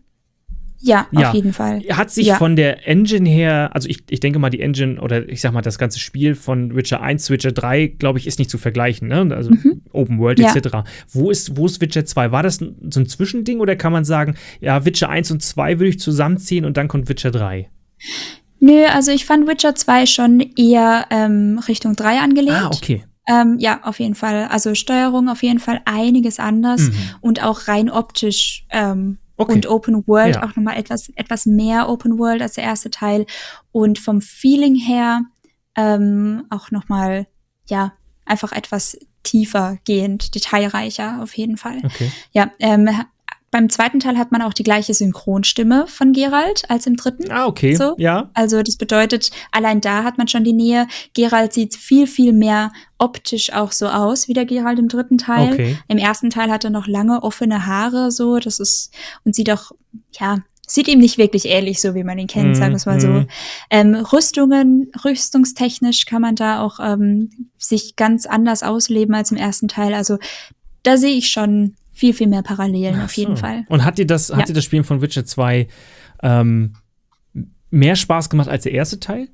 Ja, ja, auf jeden Fall. Hat sich ja. von der Engine her, also ich, ich denke mal, die Engine oder ich sag mal, das ganze Spiel von Witcher 1 zu Witcher 3, glaube ich, ist nicht zu vergleichen, ne? Also mhm. Open World ja. etc. Wo ist, wo ist Witcher 2? War das so ein Zwischending oder kann man sagen, ja, Witcher 1 und 2 würde ich zusammenziehen und dann kommt Witcher 3? Nö, also ich fand Witcher 2 schon eher ähm, Richtung 3 angelegt. Ah, okay. Ähm, ja, auf jeden Fall. Also Steuerung auf jeden Fall einiges anders mhm. und auch rein optisch ähm, Okay. Und Open World ja. auch nochmal etwas, etwas mehr Open World als der erste Teil. Und vom Feeling her ähm, auch nochmal, ja, einfach etwas tiefer gehend, detailreicher auf jeden Fall. Okay. Ja, ähm, beim zweiten Teil hat man auch die gleiche Synchronstimme von Gerald als im dritten. Ah, okay. So. Ja. Also das bedeutet, allein da hat man schon die Nähe. Gerald sieht viel, viel mehr optisch auch so aus wie der Gerald im dritten Teil. Okay. Im ersten Teil hat er noch lange offene Haare, so. Das ist, und sieht auch, ja, sieht ihm nicht wirklich ähnlich, so wie man ihn kennt, mm, sagen wir es mal mm. so. Mhm. Ähm, Rüstungen, rüstungstechnisch kann man da auch ähm, sich ganz anders ausleben als im ersten Teil. Also da sehe ich schon viel, viel mehr Parallelen Ach auf jeden so. Fall. Und hat dir das, ja. hat dir das Spielen von Witcher 2 ähm, mehr Spaß gemacht als der erste Teil?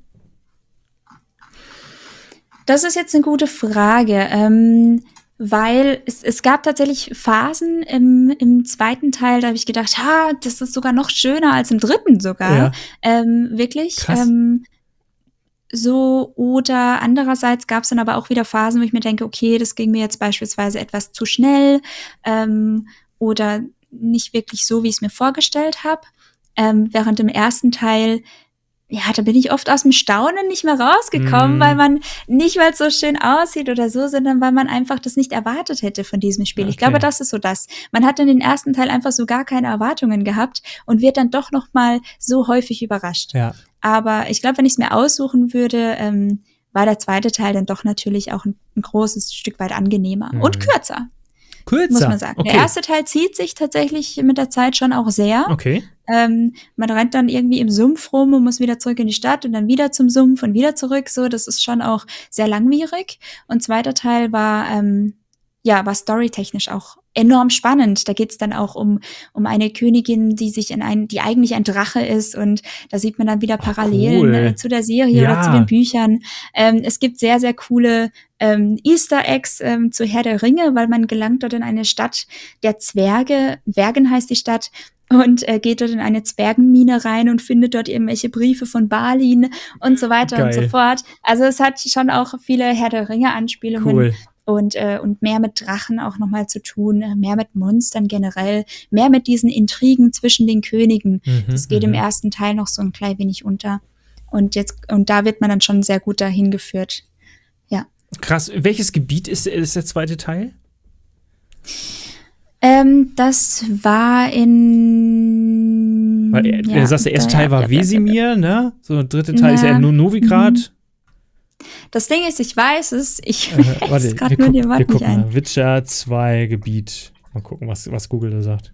Das ist jetzt eine gute Frage, ähm, weil es, es gab tatsächlich Phasen im, im zweiten Teil, da habe ich gedacht, ha, das ist sogar noch schöner als im dritten sogar. Ja. Ähm, wirklich. Krass. Ähm, so oder andererseits gab es dann aber auch wieder Phasen, wo ich mir denke, okay, das ging mir jetzt beispielsweise etwas zu schnell ähm, oder nicht wirklich so, wie ich es mir vorgestellt habe. Ähm, während im ersten Teil, ja, da bin ich oft aus dem Staunen nicht mehr rausgekommen, mm. weil man nicht, weil es so schön aussieht oder so, sondern weil man einfach das nicht erwartet hätte von diesem Spiel. Okay. Ich glaube, das ist so das. Man hat in den ersten Teil einfach so gar keine Erwartungen gehabt und wird dann doch noch mal so häufig überrascht. Ja. Aber ich glaube, wenn ich es mir aussuchen würde, ähm, war der zweite Teil dann doch natürlich auch ein, ein großes Stück weit angenehmer mhm. und kürzer. Kürzer. Muss man sagen. Okay. Der erste Teil zieht sich tatsächlich mit der Zeit schon auch sehr. Okay. Ähm, man rennt dann irgendwie im Sumpf rum und muss wieder zurück in die Stadt und dann wieder zum Sumpf und wieder zurück. So, das ist schon auch sehr langwierig. Und zweiter Teil war ähm, ja, war storytechnisch auch enorm spannend. Da geht's dann auch um, um eine Königin, die sich in ein, die eigentlich ein Drache ist und da sieht man dann wieder Parallelen cool. äh, zu der Serie Ja. oder zu den Büchern. Ähm, es gibt sehr, sehr coole ähm, Easter Eggs ähm, zu Herr der Ringe, weil man gelangt dort in eine Stadt der Zwerge. Bergen heißt die Stadt. Und äh, geht dort in eine Zwergenmine rein und findet dort irgendwelche Briefe von Balin und so weiter und so Geil. fort. Also es hat schon auch viele Herr der Ringe-Anspielungen Cool. Und, äh, und mehr mit Drachen auch nochmal zu tun, äh, mehr mit Monstern generell, mehr mit diesen Intrigen zwischen den Königen. Mhm, Das geht im mhm. ersten Teil noch so ein klein wenig unter. Und jetzt, und da wird man dann schon sehr gut dahin geführt. Krass. Welches Gebiet ist, ist der zweite Teil? Ähm, das war in. Weil er, ja, sagt, der erste Teil war ja, ja, ja, ja. Wesimir, ne? So, der dritte Teil ist Ja. ja nur Novigrad. Das Ding ist, ich weiß es, ich Äh, weiß warte, gerade nur wir Wort nicht gucken ein. mal. Witcher 2 Gebiet. Mal gucken, was, was Google da sagt.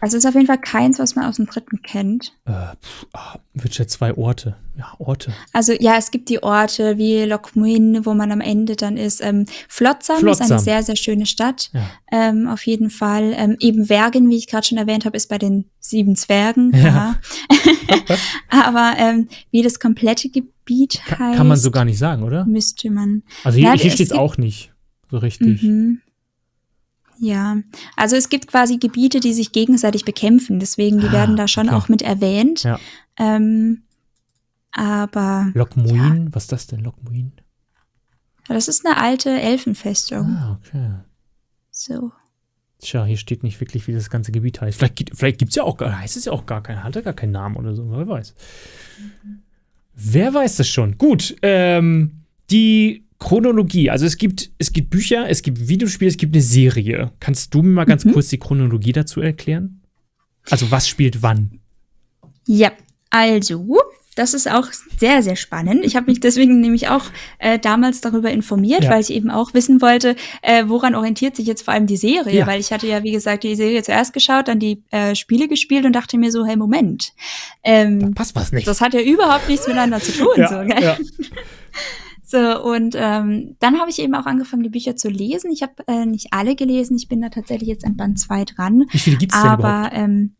Also es ist auf jeden Fall keins, was man aus dem dritten kennt. Äh, pf, ah, Witcher 2 Orte. Ja, Orte. Also ja, es gibt die Orte wie Loch Muin, wo man am Ende dann ist. Ähm, Flotsam, ist Flotsam. eine sehr, sehr schöne Stadt. Ja. Ähm, auf jeden Fall. Ähm, eben Wergen, wie ich gerade schon erwähnt habe, ist bei den sieben Zwergen. Ja. Aber ähm, wie das komplette Gebiet heißt, kann man so gar nicht sagen, oder? müsste man. Also hier, Ja, hier steht es auch nicht so richtig. Mhm. Ja, also es gibt quasi Gebiete, die sich gegenseitig bekämpfen. Deswegen, die Ah, werden da schon okay. auch mit erwähnt. Ja. Ähm, aber Lokmuin, was ist das denn, Lokmuin? das ist eine alte Elfenfestung. Ah, okay. So. Tja, hier steht nicht wirklich, wie das ganze Gebiet heißt. Vielleicht, gibt- vielleicht gibt es ja auch, heißt es ja auch gar kein, hat er gar keinen Namen oder so, wer weiß. Wer weiß das schon? Gut, ähm, die Chronologie. Also es gibt, es gibt Bücher, es gibt Videospiele, es gibt eine Serie. Kannst du mir mal ganz Mhm. kurz die Chronologie dazu erklären? Also was spielt wann? Ja, also, das ist auch sehr, sehr spannend. Ich habe mich deswegen nämlich auch äh, damals darüber informiert, Ja. weil ich eben auch wissen wollte, äh, woran orientiert sich jetzt vor allem die Serie, Ja. weil ich hatte ja, wie gesagt, die Serie zuerst geschaut, dann die äh, Spiele gespielt und dachte mir so, hey, Moment. Ähm, Passt was nicht. das hat ja überhaupt nichts miteinander zu tun. ja, so. So, und ähm, dann habe ich eben auch angefangen, die Bücher zu lesen. Ich habe äh, nicht alle gelesen, ich bin da tatsächlich jetzt an Band 2 dran. Wie viele gibt es denn? Aber ähm,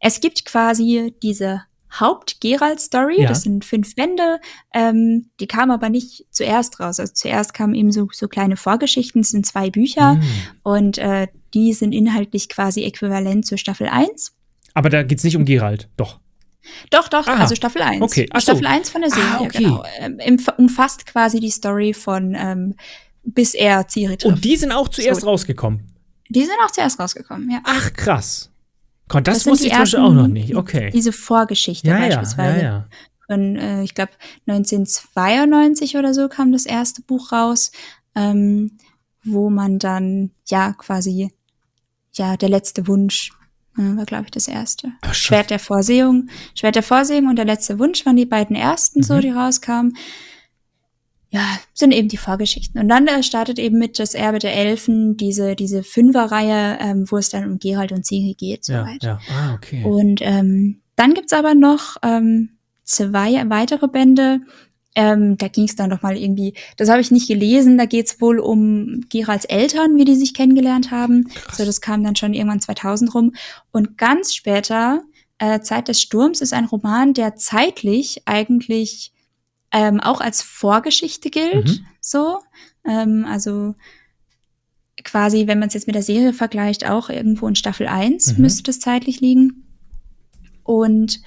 es gibt quasi diese Haupt-Geralt-Story, Ja. das sind fünf Bände, ähm, die kamen aber nicht zuerst raus. Also zuerst kamen eben so, so kleine Vorgeschichten, es sind zwei Bücher Hm. und äh, die sind inhaltlich quasi äquivalent zur Staffel 1. Aber da geht es nicht um Geralt, doch. Doch, doch, Ah, also Staffel 1. okay. Ach so. Staffel 1 von der Serie, Ah, okay. genau. Ähm, umfasst quasi die Story von ähm, bis er Ciri trifft. Und die sind auch zuerst So. rausgekommen. die sind auch zuerst rausgekommen, ja. Ach, krass. Gott, das, Das wusste ich zum Beispiel auch noch nicht. Okay. Diese Vorgeschichte Ja, beispielsweise. ja, ja. Von, äh, ich glaube, 1992 oder so kam das erste Buch raus, ähm, wo man dann, ja, quasi, ja, der letzte Wunsch war, glaube ich, das erste. Ach. Schwert der Vorsehung. Schwert der Vorsehung und der letzte Wunsch waren die beiden ersten, so, Mhm. die rauskamen. Ja, sind eben die Vorgeschichten. Und dann äh, startet eben mit das Erbe der Elfen, diese, diese Fünferreihe, ähm, wo es dann um Geralt und Ciri geht, Ja, soweit. ja. Ah, okay. Und ähm, dann gibt's aber noch ähm, zwei weitere Bände. Ähm, da ging's dann noch mal irgendwie, das habe ich nicht gelesen, da geht's wohl um Geralds Eltern, wie die sich kennengelernt haben. Krass. So, das kam dann schon irgendwann 2000 rum. Und ganz später, äh, Zeit des Sturms, ist ein Roman, der zeitlich eigentlich ähm, auch als Vorgeschichte gilt. Mhm. So, ähm, also quasi, wenn man es jetzt mit der Serie vergleicht, auch irgendwo in Staffel 1 Mhm. müsste das zeitlich liegen. Und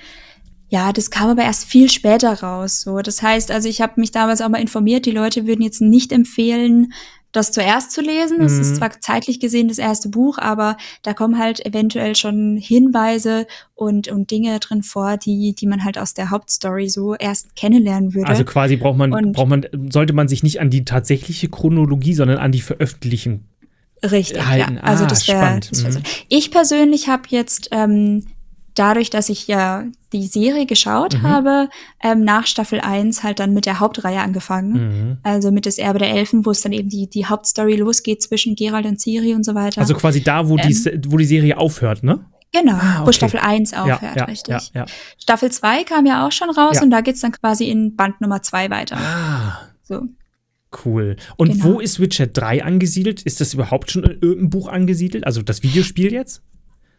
ja, das kam aber erst viel später raus. So, das heißt, also ich habe mich damals auch mal informiert, die Leute würden jetzt nicht empfehlen, das zuerst zu lesen. Es Mhm. ist zwar zeitlich gesehen das erste Buch, aber da kommen halt eventuell schon Hinweise und, und Dinge drin vor, die, die man halt aus der Hauptstory so erst kennenlernen würde. Also quasi braucht man, Und- braucht man, sollte man sich nicht an die tatsächliche Chronologie, sondern an die Veröffentlichung. Richtig, halten. ja. Also Ah, das wäre. wär so. Mhm. Ich persönlich habe jetzt ähm, dadurch, dass ich ja die Serie geschaut Mhm. habe, ähm, nach Staffel 1 halt dann mit der Hauptreihe angefangen. Mhm. Also mit das Erbe der Elfen, wo es dann eben die, die Hauptstory losgeht zwischen Geralt und Ciri und so weiter. Also quasi da, wo, die, wo die Serie aufhört, ne? genau, ah, wo okay. Staffel 1 aufhört, ja, ja, richtig. ja. Staffel 2 kam ja auch schon raus und da geht's dann quasi in Band Nummer 2 weiter. Ah, So. Cool. Und genau. wo ist Witcher 3 angesiedelt? Ist das überhaupt schon in irgendeinem Buch angesiedelt? Also das Videospiel jetzt?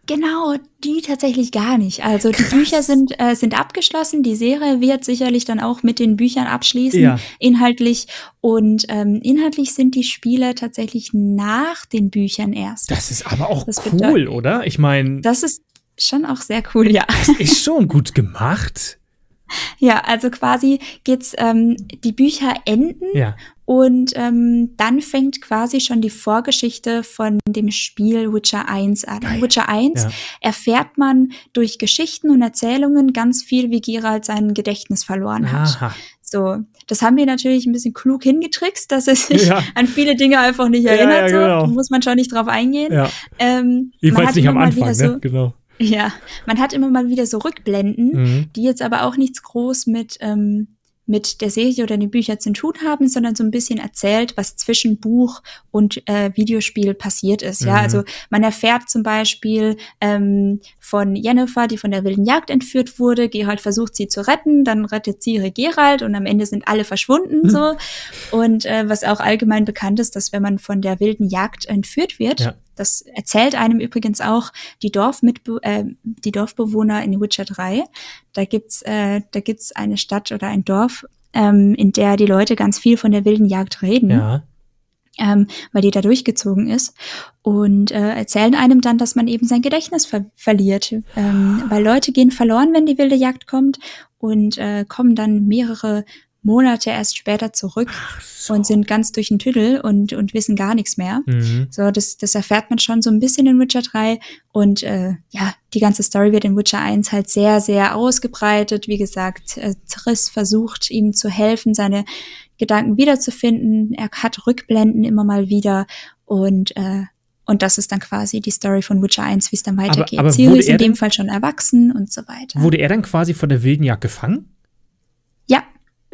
Genau, die tatsächlich gar nicht. Also Krass. die Bücher sind, äh, sind abgeschlossen. Die Serie wird sicherlich dann auch mit den Büchern abschließen, ja. inhaltlich. Und ähm, inhaltlich sind die Spiele tatsächlich nach den Büchern erst. Das ist aber auch das cool, oder? Ich meine. Das ist schon auch sehr cool, ja. Das ist schon gut gemacht. Ja, also quasi geht's, ähm, die Bücher enden ja. und ähm, dann fängt quasi schon die Vorgeschichte von dem Spiel Witcher 1 an. Geil. Witcher 1 ja. erfährt man durch Geschichten und Erzählungen ganz viel, wie Geralt sein Gedächtnis verloren hat. Aha. So, das haben wir natürlich ein bisschen klug hingetrickst, dass er sich ja. an viele Dinge einfach nicht erinnert. Ja, ja, genau. so. muss man schon nicht drauf eingehen. Ja. Ähm, Jedenfalls nicht am Anfang, ne? So, genau. Ja, man hat immer mal wieder so Rückblenden, mhm. die jetzt aber auch nichts groß mit, ähm, mit der Serie oder den Büchern zu tun haben, sondern so ein bisschen erzählt, was zwischen Buch und äh, Videospiel passiert ist. Mhm. Ja, also man erfährt zum Beispiel ähm, von Jennifer, die von der wilden Jagd entführt wurde. Gerald versucht sie zu retten, dann rettet sie ihre Gerald und am Ende sind alle verschwunden mhm. so. Und äh, was auch allgemein bekannt ist, dass wenn man von der wilden Jagd entführt wird, ja das erzählt einem übrigens auch die, Dorfmitbe äh, die Dorfbewohner in Witcher 3. Da gibt's, äh, da gibt's eine Stadt oder ein Dorf, ähm, in der die Leute ganz viel von der wilden Jagd reden. Ja. Ähm, weil die da durchgezogen ist und äh, erzählen einem dann, dass man eben sein Gedächtnis ver verliert, ähm, weil Leute gehen verloren, wenn die wilde Jagd kommt und äh, kommen dann mehrere Monate erst später zurück so. und sind ganz durch den Tüdel und, und wissen gar nichts mehr. Mhm. So, das, das erfährt man schon so ein bisschen in Witcher 3. Und äh, ja, die ganze Story wird in Witcher 1 halt sehr, sehr ausgebreitet. Wie gesagt, äh, Triss versucht ihm zu helfen, seine Gedanken wiederzufinden. Er hat Rückblenden immer mal wieder und äh, und das ist dann quasi die Story von Witcher 1, wie es dann weitergeht. Aber, aber Ciri ist in dem Fall schon erwachsen und so weiter. Wurde er dann quasi von der wilden Jagd gefangen? Ja,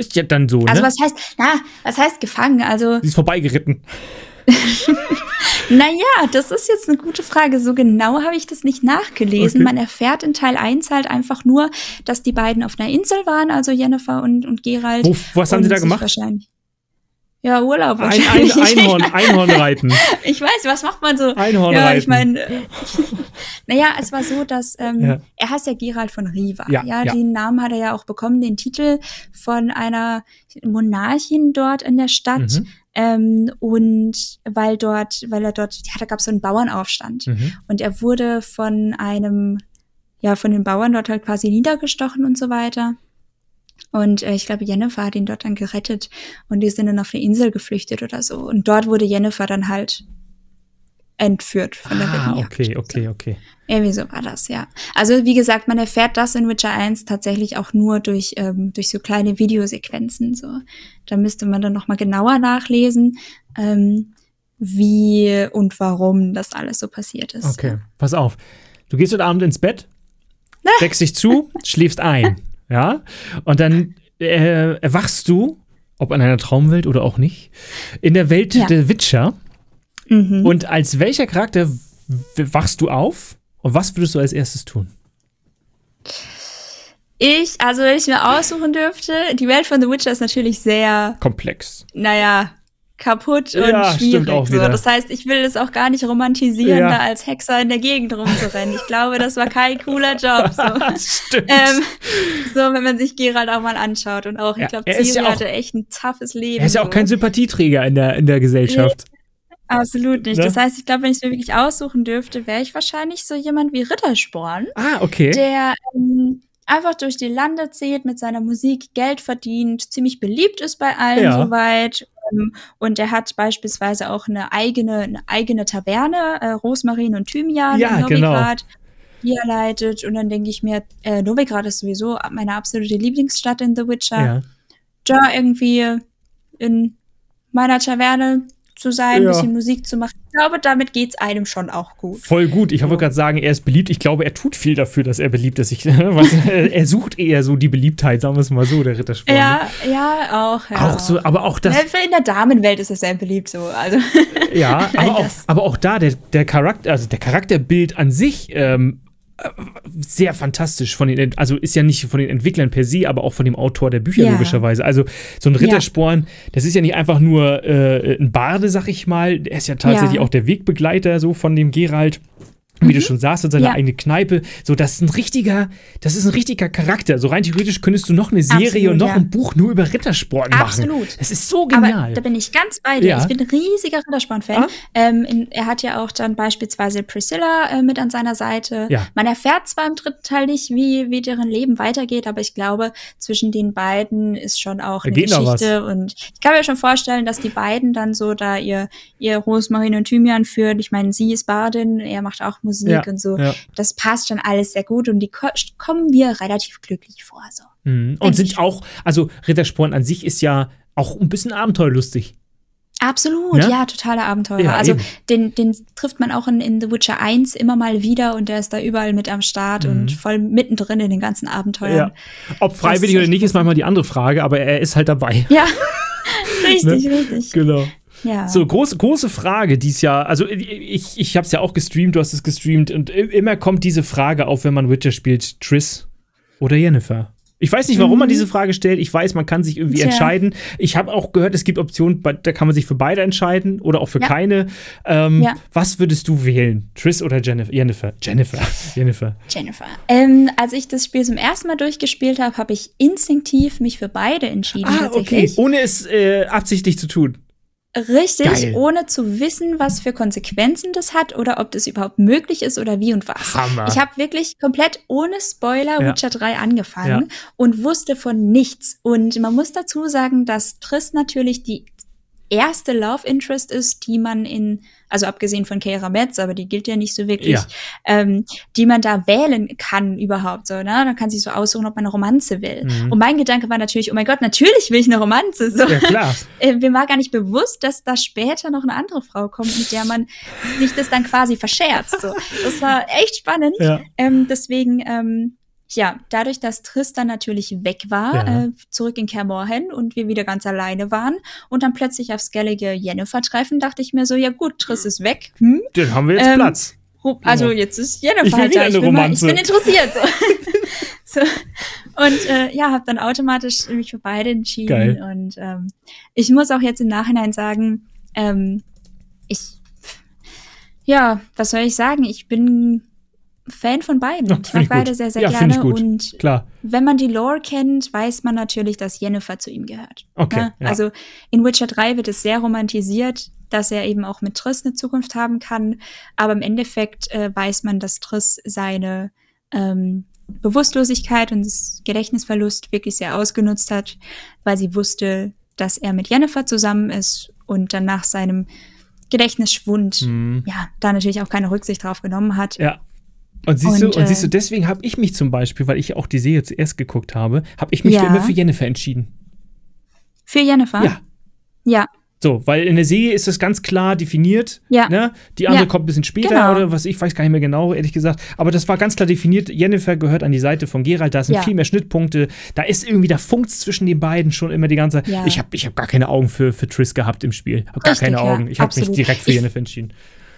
ist ja dann so, Also ne? was heißt, na, was heißt gefangen? Also. Sie ist vorbeigeritten. naja, das ist jetzt eine gute Frage. So genau habe ich das nicht nachgelesen. Okay. Man erfährt in Teil 1 halt einfach nur, dass die beiden auf einer Insel waren, also Jennifer und, und Gerald. Wo, was haben sie da gemacht? Wahrscheinlich. Ja, Urlaub ein, ein, Einhorn, Einhornreiten. ich weiß, was macht man so? Einhornreiten. Ja, ich meine, naja, es war so, dass ähm, ja. er heißt ja Gerald von Riva. Ja, ja, ja, den Namen hat er ja auch bekommen, den Titel von einer Monarchin dort in der Stadt. Mhm. Ähm, und weil dort, weil er dort, ja, da gab es so einen Bauernaufstand. Mhm. Und er wurde von einem, ja, von den Bauern dort halt quasi niedergestochen und so weiter. Und äh, ich glaube, Jennifer hat ihn dort dann gerettet und die sind dann auf eine Insel geflüchtet oder so. Und dort wurde Jennifer dann halt entführt von der Ah, okay, okay, okay. Irgendwie so war das, ja. Also wie gesagt, man erfährt das in Witcher 1 tatsächlich auch nur durch, ähm, durch so kleine Videosequenzen. So. Da müsste man dann nochmal genauer nachlesen, ähm, wie und warum das alles so passiert ist. Okay, pass auf. Du gehst heute Abend ins Bett, deckst dich zu, schläfst ein. Ja? Und dann äh, erwachst du, ob an einer Traumwelt oder auch nicht, in der Welt ja. der Witcher. Mhm. Und als welcher Charakter wachst du auf? Und was würdest du als erstes tun? Ich, also wenn ich mir aussuchen dürfte, die Welt von The Witcher ist natürlich sehr komplex. Naja, kaputt und ja, schwierig. So. Das heißt, ich will es auch gar nicht romantisieren, ja. da als Hexer in der Gegend rumzurennen. Ich glaube, das war kein cooler Job. So, ähm, so wenn man sich Gerald auch mal anschaut. Und auch, ich glaube, ja, Ciri ja hatte echt ein toughes Leben. Er ist ja auch so. kein Sympathieträger in der, in der Gesellschaft. Absolut nicht. Ne? Das heißt, ich glaube, wenn ich es mir wirklich aussuchen dürfte, wäre ich wahrscheinlich so jemand wie Rittersporn. Ah, okay. Der ähm, einfach durch die Lande zieht, mit seiner Musik Geld verdient, ziemlich beliebt ist bei allen ja. soweit ähm, und er hat beispielsweise auch eine eigene, eine eigene Taverne, äh, Rosmarin und Thymian ja, in genau. Novigrad, genau. die er leitet. Und dann denke ich mir, äh, Novigrad ist sowieso meine absolute Lieblingsstadt in The Witcher. Ja, ja irgendwie in meiner Taverne zu sein, ein ja. bisschen Musik zu machen. Ich glaube, damit geht es einem schon auch gut. Voll gut. Ich wollte gerade sagen, er ist beliebt. Ich glaube, er tut viel dafür, dass er beliebt ist. Ich, er sucht eher so die Beliebtheit, sagen wir es mal so, der Rittersporn. Ja, ja, auch. Ja. Auch so, aber auch das. In der Damenwelt ist er sehr beliebt so. Also. Ja, aber, auch, aber auch da, der, der Charakter, also der Charakterbild an sich, ähm, sehr fantastisch von den, also ist ja nicht von den Entwicklern per se, aber auch von dem Autor der Bücher ja. logischerweise. Also so ein Rittersporn, ja. das ist ja nicht einfach nur äh, ein Barde, sag ich mal, er ist ja tatsächlich ja. auch der Wegbegleiter so von dem Gerald wie mhm. du schon sagst, hat seine ja. eigene Kneipe. So, das ist ein richtiger, das ist ein richtiger Charakter. So rein theoretisch könntest du noch eine Serie Absolut, und noch ja. ein Buch nur über Rittersport machen. Absolut. Das ist so genial. Aber da bin ich ganz bei dir. Ja. Ich bin ein riesiger Rittersport-Fan. Ah? Ähm, er hat ja auch dann beispielsweise Priscilla äh, mit an seiner Seite. Ja. Man erfährt zwar im dritten Teil nicht, wie, wie deren Leben weitergeht, aber ich glaube, zwischen den beiden ist schon auch eine Geschichte. Und ich kann mir schon vorstellen, dass die beiden dann so da ihr, ihr Rosmarin und Thymian führen. Ich meine, sie ist Bardin, er macht auch Musik Musik ja, und so. Ja. Das passt schon alles sehr gut und die kommen wir relativ glücklich vor. So. Mhm. Und sind auch, also Rittersporn an sich ist ja auch ein bisschen abenteuerlustig. Absolut, ne? ja, totaler Abenteuer. Ja, also den, den trifft man auch in, in The Witcher 1 immer mal wieder und der ist da überall mit am Start mhm. und voll mittendrin in den ganzen Abenteuern. Ja. Ob freiwillig oder nicht, ist manchmal die andere Frage, aber er ist halt dabei. Ja, richtig, ne? richtig. Genau. Ja. So, große, große Frage dies Jahr. Also, ich, ich habe es ja auch gestreamt, du hast es gestreamt. Und immer kommt diese Frage auf, wenn man Witcher spielt: Triss oder Jennifer? Ich weiß nicht, warum mhm. man diese Frage stellt. Ich weiß, man kann sich irgendwie Tja. entscheiden. Ich habe auch gehört, es gibt Optionen, da kann man sich für beide entscheiden oder auch für ja. keine. Ähm, ja. Was würdest du wählen? Triss oder Jennifer? Jennifer. Jennifer. Jennifer. Jennifer. Ähm, als ich das Spiel zum ersten Mal durchgespielt habe, habe ich instinktiv mich für beide entschieden. Ah, okay. Ohne es äh, absichtlich zu tun. Richtig, Geil. ohne zu wissen, was für Konsequenzen das hat oder ob das überhaupt möglich ist oder wie und was. Hammer. Ich habe wirklich komplett ohne Spoiler ja. Witcher 3 angefangen ja. und wusste von nichts. Und man muss dazu sagen, dass Triss natürlich die erste Love Interest ist, die man in, also abgesehen von Keira Metz, aber die gilt ja nicht so wirklich, ja. ähm, die man da wählen kann überhaupt so, ne? Dann kann sich so aussuchen, ob man eine Romanze will. Mhm. Und mein Gedanke war natürlich, oh mein Gott, natürlich will ich eine Romanze. So. Ja, klar. Äh, mir war gar nicht bewusst, dass da später noch eine andere Frau kommt, mit der man sich das dann quasi verscherzt. So. Das war echt spannend. Ja. Ähm, deswegen, ähm, ja, dadurch, dass Tristan natürlich weg war, ja. äh, zurück in Kermorhen und wir wieder ganz alleine waren und dann plötzlich auf Skellige Jennifer treffen, dachte ich mir so, ja gut, Triss ist weg. Hm? Den haben wir jetzt ähm, Platz. Also genau. jetzt ist Jennifer ich halt da. Ich bin, mal, ich bin interessiert. So. so. Und äh, ja, habe dann automatisch mich für beide entschieden. Geil. Und ähm, ich muss auch jetzt im Nachhinein sagen, ähm, ich, ja, was soll ich sagen? Ich bin Fan von beiden. Ich mag beide gut. sehr, sehr ja, gerne. Ich gut. Und Klar. wenn man die Lore kennt, weiß man natürlich, dass Jennifer zu ihm gehört. Okay. Ne? Ja. Also in Witcher 3 wird es sehr romantisiert, dass er eben auch mit Triss eine Zukunft haben kann. Aber im Endeffekt äh, weiß man, dass Triss seine ähm, Bewusstlosigkeit und das Gedächtnisverlust wirklich sehr ausgenutzt hat, weil sie wusste, dass er mit Jennifer zusammen ist und dann nach seinem Gedächtnisschwund, mhm. ja, da natürlich auch keine Rücksicht drauf genommen hat. Ja. Und siehst, und, du, und siehst du, äh, deswegen habe ich mich zum Beispiel, weil ich auch die Serie zuerst geguckt habe, habe ich mich ja. für immer für Jennifer entschieden. Für Jennifer? Ja. Ja. So, weil in der Serie ist das ganz klar definiert. Ja. Ne? Die andere ja. kommt ein bisschen später genau. oder was ich weiß gar nicht mehr genau, ehrlich gesagt. Aber das war ganz klar definiert. Jennifer gehört an die Seite von Gerald. Da sind ja. viel mehr Schnittpunkte. Da ist irgendwie, da funkt zwischen den beiden schon immer die ganze Zeit. Ich habe ich hab gar keine Augen für, für Triss gehabt im Spiel. Hab gar Richtig, keine Augen. Ich habe mich direkt für ich, Jennifer entschieden.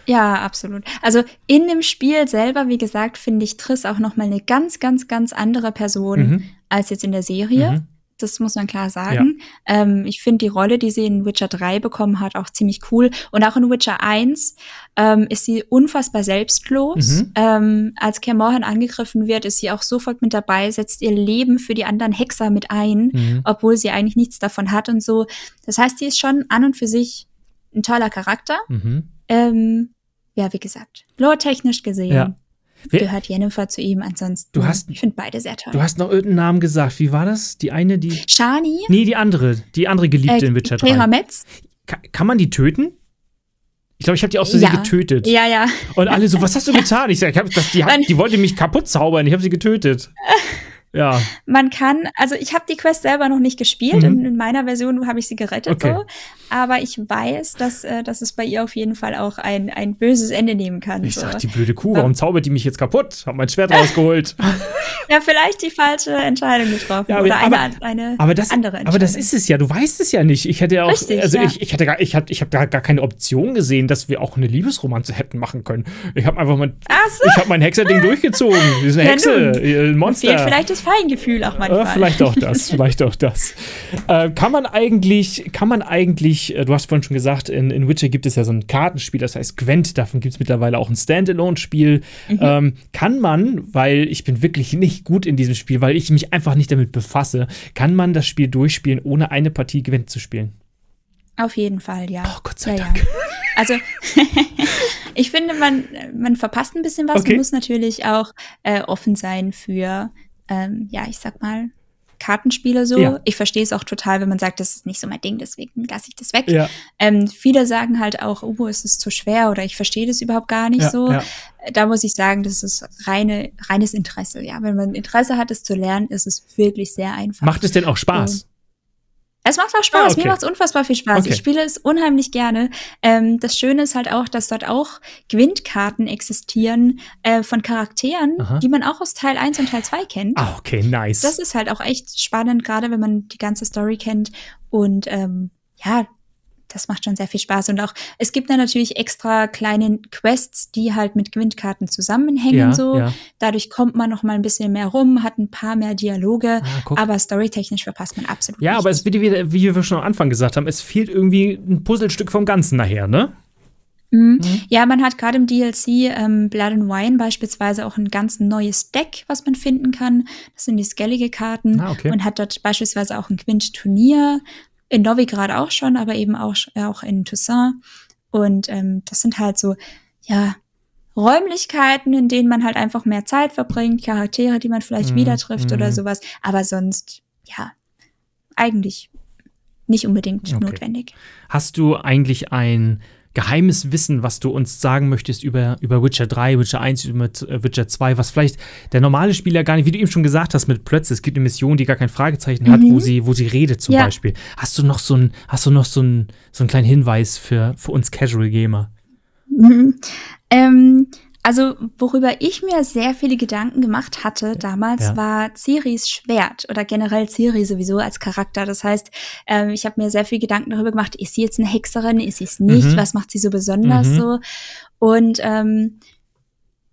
Ja, absolut. Also in dem Spiel selber, wie gesagt, finde ich Triss auch noch mal eine ganz, ganz, ganz andere Person mhm. als jetzt in der Serie. Mhm. Das muss man klar sagen. Ja. Ähm, ich finde die Rolle, die sie in Witcher 3 bekommen hat, auch ziemlich cool. Und auch in Witcher 1 ähm, ist sie unfassbar selbstlos. Mhm. Ähm, als Kaer angegriffen wird, ist sie auch sofort mit dabei, setzt ihr Leben für die anderen Hexer mit ein, mhm. obwohl sie eigentlich nichts davon hat und so. Das heißt, sie ist schon an und für sich ein toller Charakter. Mhm. Ähm, ja, wie gesagt, lore-technisch gesehen ja. gehört Jennifer zu ihm. Ansonsten, du hast, ich finde beide sehr toll. Du hast noch irgendeinen Namen gesagt. Wie war das? Die eine, die. Shani? Nee, die andere. Die andere Geliebte äh, in Witcher 3. Clara Metz? Ka kann man die töten? Ich glaube, ich habe die aus Versehen ja. getötet. Ja, ja. Und alle so, was hast du getan? Ich sage, die, die wollte mich kaputt zaubern. Ich habe sie getötet. Ja. Man kann, also ich habe die Quest selber noch nicht gespielt. Mhm. In, in, meiner Version habe ich sie gerettet okay. so. Aber ich weiß, dass, äh, dass es bei ihr auf jeden Fall auch ein, ein böses Ende nehmen kann. Ich so. sag, die blöde Kuh, warum zaubert die mich jetzt kaputt? Hab mein Schwert rausgeholt. ja, vielleicht die falsche Entscheidung getroffen. Ja, aber, oder eine, aber, eine aber das, andere Entscheidung. Aber das ist es ja, du weißt es ja nicht. Ich hätte ja auch, Richtig, also ja. ich, ich hatte gar, ich hab, ich hab gar, gar keine Option gesehen, dass wir auch eine Liebesromanze hätten machen können. Ich habe einfach mein, so. ich habe mein Hexer-Ding durchgezogen. Die ist eine ja, Hexe, ein Monster. Vielleicht das Feingefühl auch manchmal. Äh, vielleicht auch das, vielleicht auch das. Äh, kann man eigentlich, kann man eigentlich, äh, du hast vorhin schon gesagt, in, in Witcher gibt es ja so ein Kartenspiel, das heißt Gwent, davon gibt es mittlerweile auch ein Standalone-Spiel. Mhm. Ähm, kann man, weil ich bin wirklich nicht gut in diesem Spiel, weil ich mich einfach nicht damit befasse, kann man das Spiel durchspielen, ohne eine Partie Gwent zu spielen? Auf jeden Fall, ja. Oh, Gott sei ja, Dank. Ja. Also, ich finde, man, man verpasst ein bisschen was. Okay. Man muss natürlich auch äh, offen sein für, ähm, ja, ich sag mal, Kartenspiele so. Ja. Ich verstehe es auch total, wenn man sagt, das ist nicht so mein Ding, deswegen lasse ich das weg. Ja. Ähm, viele sagen halt auch, oh, es ist zu schwer oder ich verstehe das überhaupt gar nicht ja, so. Da muss ich sagen, das ist reine, reines Interesse. Ja, wenn man Interesse hat, es zu lernen, ist es wirklich sehr einfach. Macht es denn auch Spaß? Es macht auch Spaß. Ah, okay. Mir macht es unfassbar viel Spaß. Okay. Ich spiele es unheimlich gerne. Ähm, das Schöne ist halt auch, dass dort auch Gewindkarten existieren äh, von Charakteren, Aha. die man auch aus Teil 1 und Teil 2 kennt. Ah, okay, nice. Das ist halt auch echt spannend, gerade wenn man die ganze Story kennt. Und ähm, ja, das macht schon sehr viel Spaß. Und auch, es gibt dann natürlich extra kleine Quests, die halt mit Gewindkarten zusammenhängen, ja, so. Ja. Dadurch kommt man noch mal ein bisschen mehr rum, hat ein paar mehr Dialoge, ah, aber storytechnisch verpasst man absolut Ja, nichts. aber es, wie, wie wir schon am Anfang gesagt haben, es fehlt irgendwie ein Puzzlestück vom Ganzen nachher, ne? Mhm. Mhm. Ja, man hat gerade im DLC ähm, Blood and Wine beispielsweise auch ein ganz neues Deck, was man finden kann. Das sind die Skellige-Karten. Ah, okay. Man hat dort beispielsweise auch ein Quint-Turnier, in Novigrad auch schon, aber eben auch, auch in Toussaint. Und ähm, das sind halt so, ja, Räumlichkeiten, in denen man halt einfach mehr Zeit verbringt, Charaktere, die man vielleicht mm, wieder trifft mm. oder mhm. sowas. Aber sonst, ja, eigentlich nicht unbedingt okay. notwendig. Hast du eigentlich ein geheimes Wissen, was du uns sagen möchtest über, über Witcher 3, Witcher 1, über äh, Witcher 2, was vielleicht der normale Spieler gar nicht, wie du eben schon gesagt hast, mit Plötze, es gibt eine Mission, die gar kein Fragezeichen mhm. hat, wo mhm. sie, wo sie redet zum ja. Beispiel. Hast du noch so ein, hast du noch so ein, so einen kleinen Hinweis für, für uns Casual Gamer? Mhm. Ähm, also, worüber ich mir sehr viele Gedanken gemacht hatte damals, ja. war Ciris Schwert oder generell Ciri sowieso als Charakter. Das heißt, ähm, ich habe mir sehr viel Gedanken darüber gemacht, ist sie jetzt eine Hexerin, ist sie es nicht, mhm. was macht sie so besonders mhm. so? Und ähm,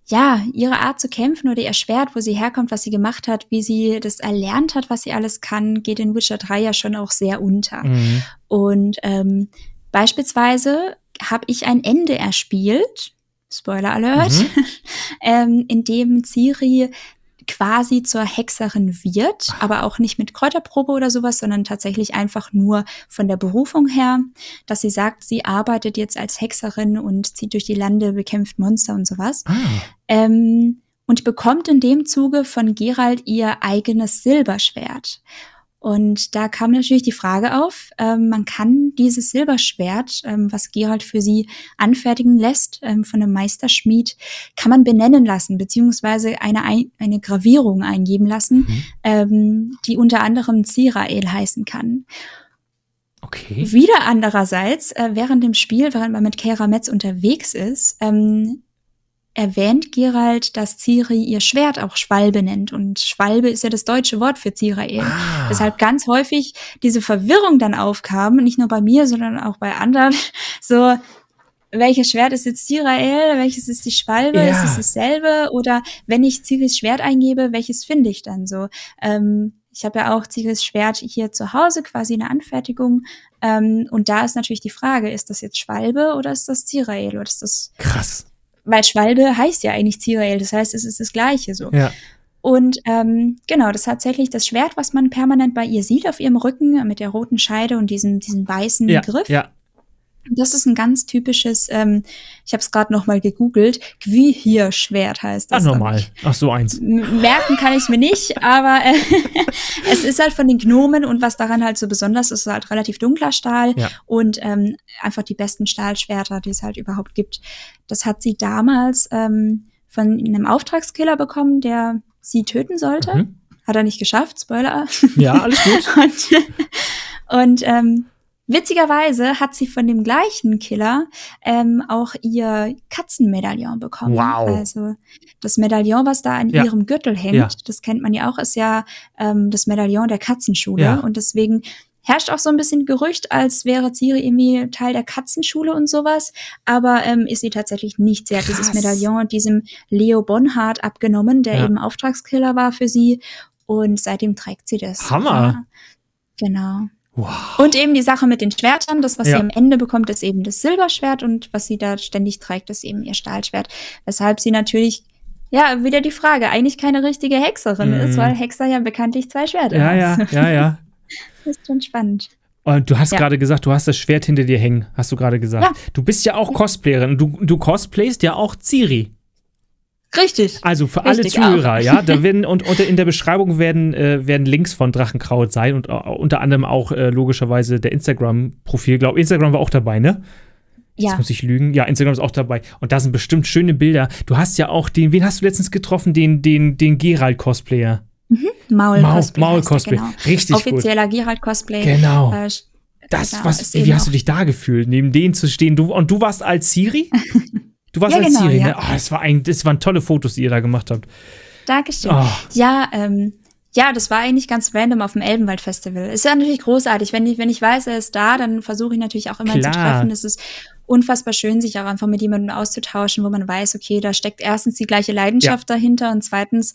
ja, ihre Art zu kämpfen oder ihr Schwert, wo sie herkommt, was sie gemacht hat, wie sie das erlernt hat, was sie alles kann, geht in Witcher 3 ja schon auch sehr unter. Mhm. Und ähm, beispielsweise habe ich ein Ende erspielt, Spoiler Alert, mhm. ähm, in dem Ciri quasi zur Hexerin wird, aber auch nicht mit Kräuterprobe oder sowas, sondern tatsächlich einfach nur von der Berufung her, dass sie sagt, sie arbeitet jetzt als Hexerin und zieht durch die Lande, bekämpft Monster und sowas. Ah. Ähm, und bekommt in dem Zuge von Gerald ihr eigenes Silberschwert. Und da kam natürlich die Frage auf, ähm, man kann dieses Silberschwert, ähm, was Gerald für sie anfertigen lässt, ähm, von einem Meisterschmied, kann man benennen lassen, beziehungsweise eine, eine Gravierung eingeben lassen, mhm. ähm, die unter anderem Zirael heißen kann. Okay. Wieder andererseits, äh, während dem Spiel, während man mit Kera Metz unterwegs ist, ähm, erwähnt Gerald, dass Ciri ihr Schwert auch Schwalbe nennt. Und Schwalbe ist ja das deutsche Wort für Zirael. Ah. Weshalb ganz häufig diese Verwirrung dann aufkam, nicht nur bei mir, sondern auch bei anderen. So, welches Schwert ist jetzt Zirael, welches ist die Schwalbe, ja. ist es dasselbe? Oder wenn ich Ciris Schwert eingebe, welches finde ich dann so? Ähm, ich habe ja auch Ciris Schwert hier zu Hause, quasi eine Anfertigung. Ähm, und da ist natürlich die Frage, ist das jetzt Schwalbe oder ist das Zirael oder ist das Krass weil Schwalbe heißt ja eigentlich Zirael, das heißt, es ist das Gleiche so. Ja. Und ähm, genau, das ist tatsächlich das Schwert, was man permanent bei ihr sieht auf ihrem Rücken mit der roten Scheide und diesem, diesem weißen ja, Griff. Ja. Das ist ein ganz typisches, ähm, ich habe es gerade noch mal gegoogelt, Gwihir-Schwert heißt das. Ah, normal. Ach so, eins. Merken kann ich mir nicht, aber äh, es ist halt von den Gnomen und was daran halt so besonders ist, ist halt relativ dunkler Stahl ja. und ähm, einfach die besten Stahlschwerter, die es halt überhaupt gibt. Das hat sie damals ähm, von einem Auftragskiller bekommen, der sie töten sollte. Mhm. hat er nicht geschafft, Spoiler. Ja, alles gut. und, und ähm, Witzigerweise hat sie von dem gleichen Killer ähm, auch ihr Katzenmedaillon bekommen. Wow. Also das Medaillon, was da an Ja. ihrem Gürtel hängt, Ja. das kennt man ja auch, ist ja ähm, das Medaillon der Katzenschule. Ja. Und deswegen herrscht auch so ein bisschen Gerücht, als wäre Ciri irgendwie Teil der Katzenschule und sowas. Aber ähm, ist sie tatsächlich nicht. Sie hat dieses Krass. Medaillon diesem Leo Bonhardt abgenommen, der Ja. eben Auftragskiller war für sie. Und seitdem trägt sie das. Hammer. Ja. Genau. Wow. Und eben die Sache mit den Schwertern, das, was Ja. sie am Ende bekommt, ist eben das Silberschwert und was sie da ständig trägt, ist eben ihr Stahlschwert. Weshalb sie natürlich, ja, wieder die Frage, eigentlich keine richtige Hexerin Mhm. ist, weil Hexer ja bekanntlich zwei Schwerter Ja, ja, haben. ja, ja. Das ist schon spannend. Und du hast Ja. gerade gesagt, du hast das Schwert hinter dir hängen, hast du gerade gesagt. Ja. Du bist ja auch Cosplayerin. Du, du cosplayst ja auch Ciri. Richtig. Also für alle Richtig Zuhörer, auch. ja, da werden und unter in der Beschreibung werden, äh, werden Links von Drachenkraut sein und äh, unter anderem auch äh, logischerweise der Instagram-Profil. Glaube Instagram war auch dabei, ne? Jetzt Ja. muss ich lügen. Ja, Instagram ist auch dabei. Und da sind bestimmt schöne Bilder. Du hast ja auch den, wen hast du letztens getroffen? Den, den, den Gerald-Cosplayer. Maul Maul- Cosplay. Maul heißt er, Cosplay. Genau. Richtig gut. Offizieller Gerald Cosplay. Genau. Äh, Das, genau, was, wie hast du auch- dich da gefühlt, neben denen zu stehen? Du, und du warst als Siri? Du warst Ja, als genau, Siri, ja. ne? Oh, das, war ein, das waren tolle Fotos, die ihr da gemacht habt. Dankeschön. Oh. Ja, ähm, ja, das war eigentlich ganz random auf dem Elbenwald Festival. Ist ja natürlich großartig. Wenn ich, wenn ich weiß, er ist da, dann versuche ich natürlich auch immer ihn zu Klar. treffen. Es ist unfassbar schön, sich auch einfach mit jemandem auszutauschen, wo man weiß, okay, da steckt erstens die gleiche Leidenschaft dahinter und zweitens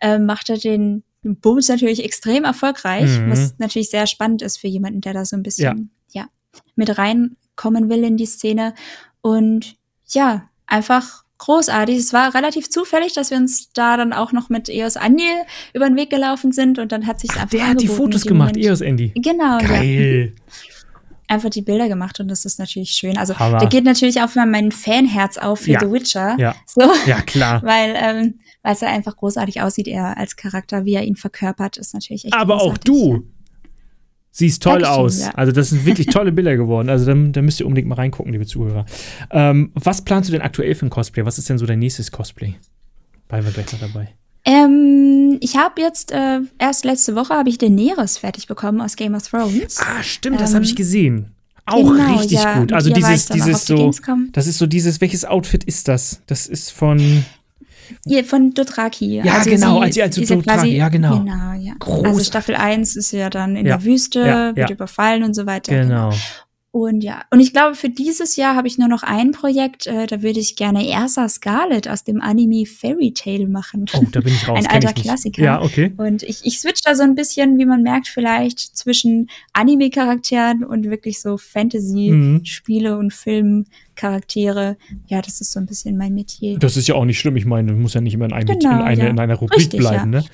ähm, macht er den Bums natürlich extrem erfolgreich, Mhm. was natürlich sehr spannend ist für jemanden, der da so ein bisschen ja. mit reinkommen will in die Szene. Und ja, einfach großartig. Es war relativ zufällig, dass wir uns da dann auch noch mit EOS Andi über den Weg gelaufen sind und dann hat sich einfach Der hat die Fotos gemacht, Moment- EOS Andy. Genau, ja. Geil. Einfach die Bilder gemacht und das ist natürlich schön. Also Hammer. da geht natürlich auch mal mein Fanherz auf für Ja. The Witcher. Ja. So, Ja, klar. weil ähm, weil es ja einfach großartig aussieht, er als Charakter, wie er ihn verkörpert, ist natürlich echt Aber auch großartig. du siehst toll Dankeschön, aus. ja. Also, das sind wirklich tolle Bilder geworden. Also, da, da müsst ihr unbedingt mal reingucken, liebe Zuhörer. Ähm, was planst du denn aktuell für ein Cosplay? Was ist denn so dein nächstes Cosplay? Bleiben wir gleich noch dabei. Ähm, ich habe jetzt äh, erst letzte Woche habe ich Daenerys fertig bekommen aus Game of Thrones. Ah, stimmt, das Ähm, habe ich gesehen. Auch genau, richtig ja, gut. Also dieses, dieses so, das ist so dieses, welches Outfit ist das? Das ist von, Ihr von Dothraki. Ja, genau, als sie als ist ja Dothraki, quasi- ja, genau. Genau, ja. Also Staffel 1 ist ja dann in Ja, der Wüste, ja, wird ja. überfallen und so weiter. genau. Und ja, und ich glaube, für dieses Jahr habe ich nur noch ein Projekt, äh, da würde ich gerne Ersa Scarlet aus dem Anime Fairy Tale machen. Oh, da bin ich raus. Ein alter. Klassiker. Ja, okay. Und ich, ich switch da so ein bisschen, wie man merkt, vielleicht zwischen Anime-Charakteren und wirklich so Fantasy-Spiele und Film-Charaktere. Ja, das ist so ein bisschen mein Metier. Das ist ja auch nicht schlimm. Ich meine, du musst ja nicht immer in, einem, Genau, in, eine, ja. in einer Rubrik Richtig, bleiben, ja. ne?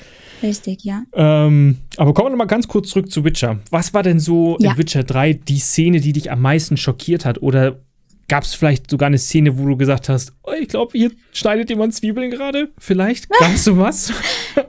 Richtig, ja. Ähm, aber kommen wir noch mal ganz kurz zurück zu Witcher. Was war denn so Ja. in Witcher 3 die Szene, die dich am meisten schockiert hat? Oder gab es vielleicht sogar eine Szene, wo du gesagt hast, oh, ich glaube, hier schneidet jemand Zwiebeln gerade? Vielleicht? Gab es sowas?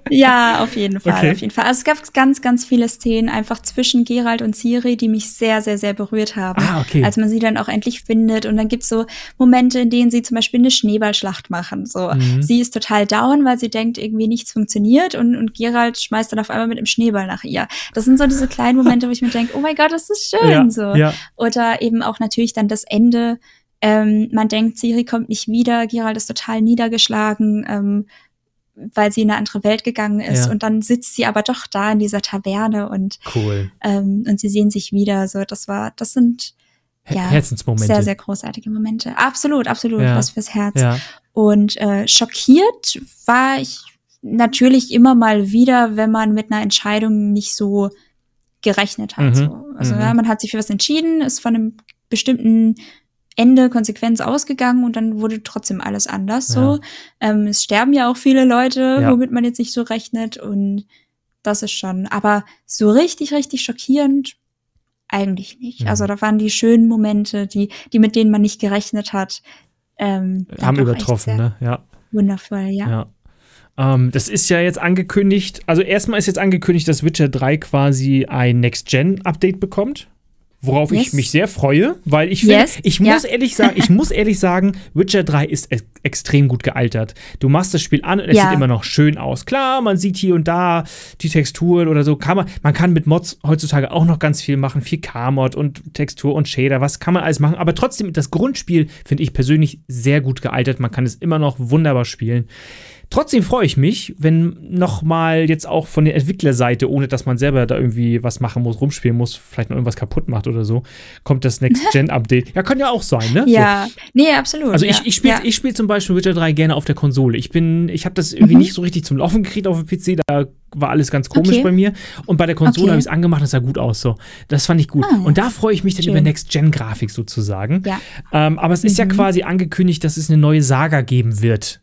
Ja, auf jeden Fall, Okay. auf jeden Fall. Also es gab ganz, ganz viele Szenen einfach zwischen Geralt und Ciri, die mich sehr, sehr, sehr berührt haben. Ah, okay. Als man sie dann auch endlich findet. Und dann gibt's so Momente, in denen sie zum Beispiel eine Schneeballschlacht machen. So, Mhm. sie ist total down, weil sie denkt, irgendwie nichts funktioniert und, und Geralt schmeißt dann auf einmal mit einem Schneeball nach ihr. Das sind so diese kleinen Momente, wo ich mir denke, oh mein Gott, das ist schön. ja, so. ja, Oder eben auch natürlich dann das Ende. Ähm, man denkt, Ciri kommt nicht wieder, Geralt ist total niedergeschlagen, ähm, weil sie in eine andere Welt gegangen ist. Ja. Und dann sitzt sie aber doch da in dieser Taverne und, cool. ähm, und sie sehen sich wieder. So, das war, das sind Ja, Herzensmomente. sehr, sehr großartige Momente. Absolut, absolut, Ja. was fürs Herz. Ja, Und äh, schockiert war ich natürlich immer mal wieder, wenn man mit einer Entscheidung nicht so gerechnet hat. Mhm, So. Also mhm. ja, man hat sich für was entschieden, ist von einem bestimmten Ende, Konsequenz ausgegangen und dann wurde trotzdem alles anders. So, ähm, es sterben ja auch viele Leute, Ja. womit man jetzt nicht so rechnet und das ist schon. Aber so richtig, richtig schockierend eigentlich nicht. Mhm. Also da waren die schönen Momente, die, die mit denen man nicht gerechnet hat, ähm, dann haben übertroffen, ne? Ja. Wundervoll, ja. Ja. Ähm, das ist ja jetzt angekündigt, also erstmal ist jetzt angekündigt, dass Witcher 3 quasi ein Next-Gen-Update bekommt. Worauf yes. ich mich sehr freue, weil ich finde, yes. ich muss ja. ehrlich sagen, ich muss ehrlich sagen, Witcher 3 ist e extrem gut gealtert. Du machst das Spiel an und es ja. sieht immer noch schön aus. Klar, man sieht hier und da die Texturen oder so. Kann man, man kann mit Mods heutzutage auch noch ganz viel machen, 4K-Mod und Textur und Shader, was kann man alles machen. Aber trotzdem, das Grundspiel finde ich persönlich sehr gut gealtert. Man kann es immer noch wunderbar spielen. Trotzdem freue ich mich, wenn nochmal jetzt auch von der Entwicklerseite, ohne dass man selber da irgendwie was machen muss, rumspielen muss, vielleicht noch irgendwas kaputt macht oder so, kommt das Next-Gen-Update. ja, kann ja auch sein, ne? Ja, so. nee, absolut. Also ja. ich, ich spiele ja. spiel zum Beispiel Witcher 3 gerne auf der Konsole. Ich bin, ich habe das irgendwie mhm. nicht so richtig zum Laufen gekriegt auf dem PC, da war alles ganz komisch okay. bei mir. Und bei der Konsole okay. habe ich es angemacht es sah gut aus. So. Das fand ich gut. Ah, und da freue ich mich dann Schön. über Next-Gen-Grafik sozusagen. Ja. Ähm, aber es mhm. ist ja mhm. quasi angekündigt, dass es eine neue Saga geben wird.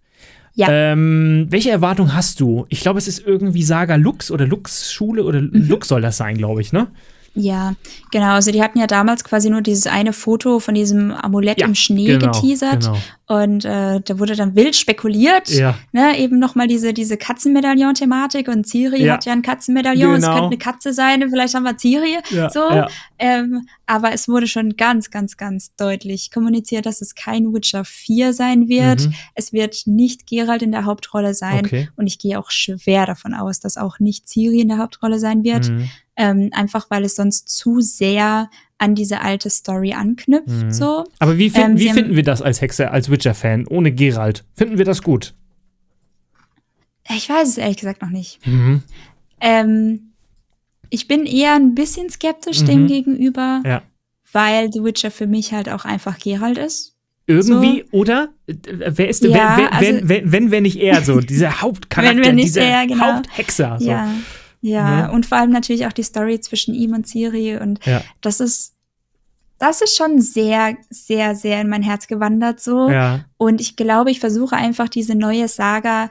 Ja. Ähm, welche Erwartung hast du? Ich glaube, es ist irgendwie Saga Lux oder Lux Schule oder mhm. Lux soll das sein, glaube ich, ne? Ja, genau. Also die hatten ja damals quasi nur dieses eine Foto von diesem Amulett ja, im Schnee genau, geteasert. Genau. Und äh, da wurde dann wild spekuliert. Ja. Ne, eben nochmal diese, diese Katzenmedaillon-Thematik. Und Ciri ja. hat ja ein Katzenmedaillon. Genau. Es könnte eine Katze sein. Vielleicht haben wir Ciri. Ja, so. Ja. Ähm, aber es wurde schon ganz, ganz, ganz deutlich kommuniziert, dass es kein Witcher 4 sein wird. Mhm. Es wird nicht Geralt in der Hauptrolle sein. Okay. Und ich gehe auch schwer davon aus, dass auch nicht Ciri in der Hauptrolle sein wird. Mhm ähm, einfach weil es sonst zu sehr an diese alte Story anknüpft. Mhm. So. Aber wie, find, ähm, wie finden wir das als Hexe, als Witcher-Fan, ohne Geralt? Finden wir das gut? Ich weiß es ehrlich gesagt noch nicht. Mhm. Ähm, ich bin eher ein bisschen skeptisch mhm. dem gegenüber, ja. weil The Witcher für mich halt auch einfach Geralt ist. Irgendwie, so. oder? Wer ist ja, wer, wer, also, wenn, wenn, wenn, wenn nicht er so, dieser Hauptcharakter, wenn, wenn dieser er, genau. Haupthexer. So. Ja. Ja, ja, und vor allem natürlich auch die Story zwischen ihm und Siri. Und ja. das ist, das ist schon sehr, sehr, sehr in mein Herz gewandert so. Ja. Und ich glaube, ich versuche einfach diese neue Saga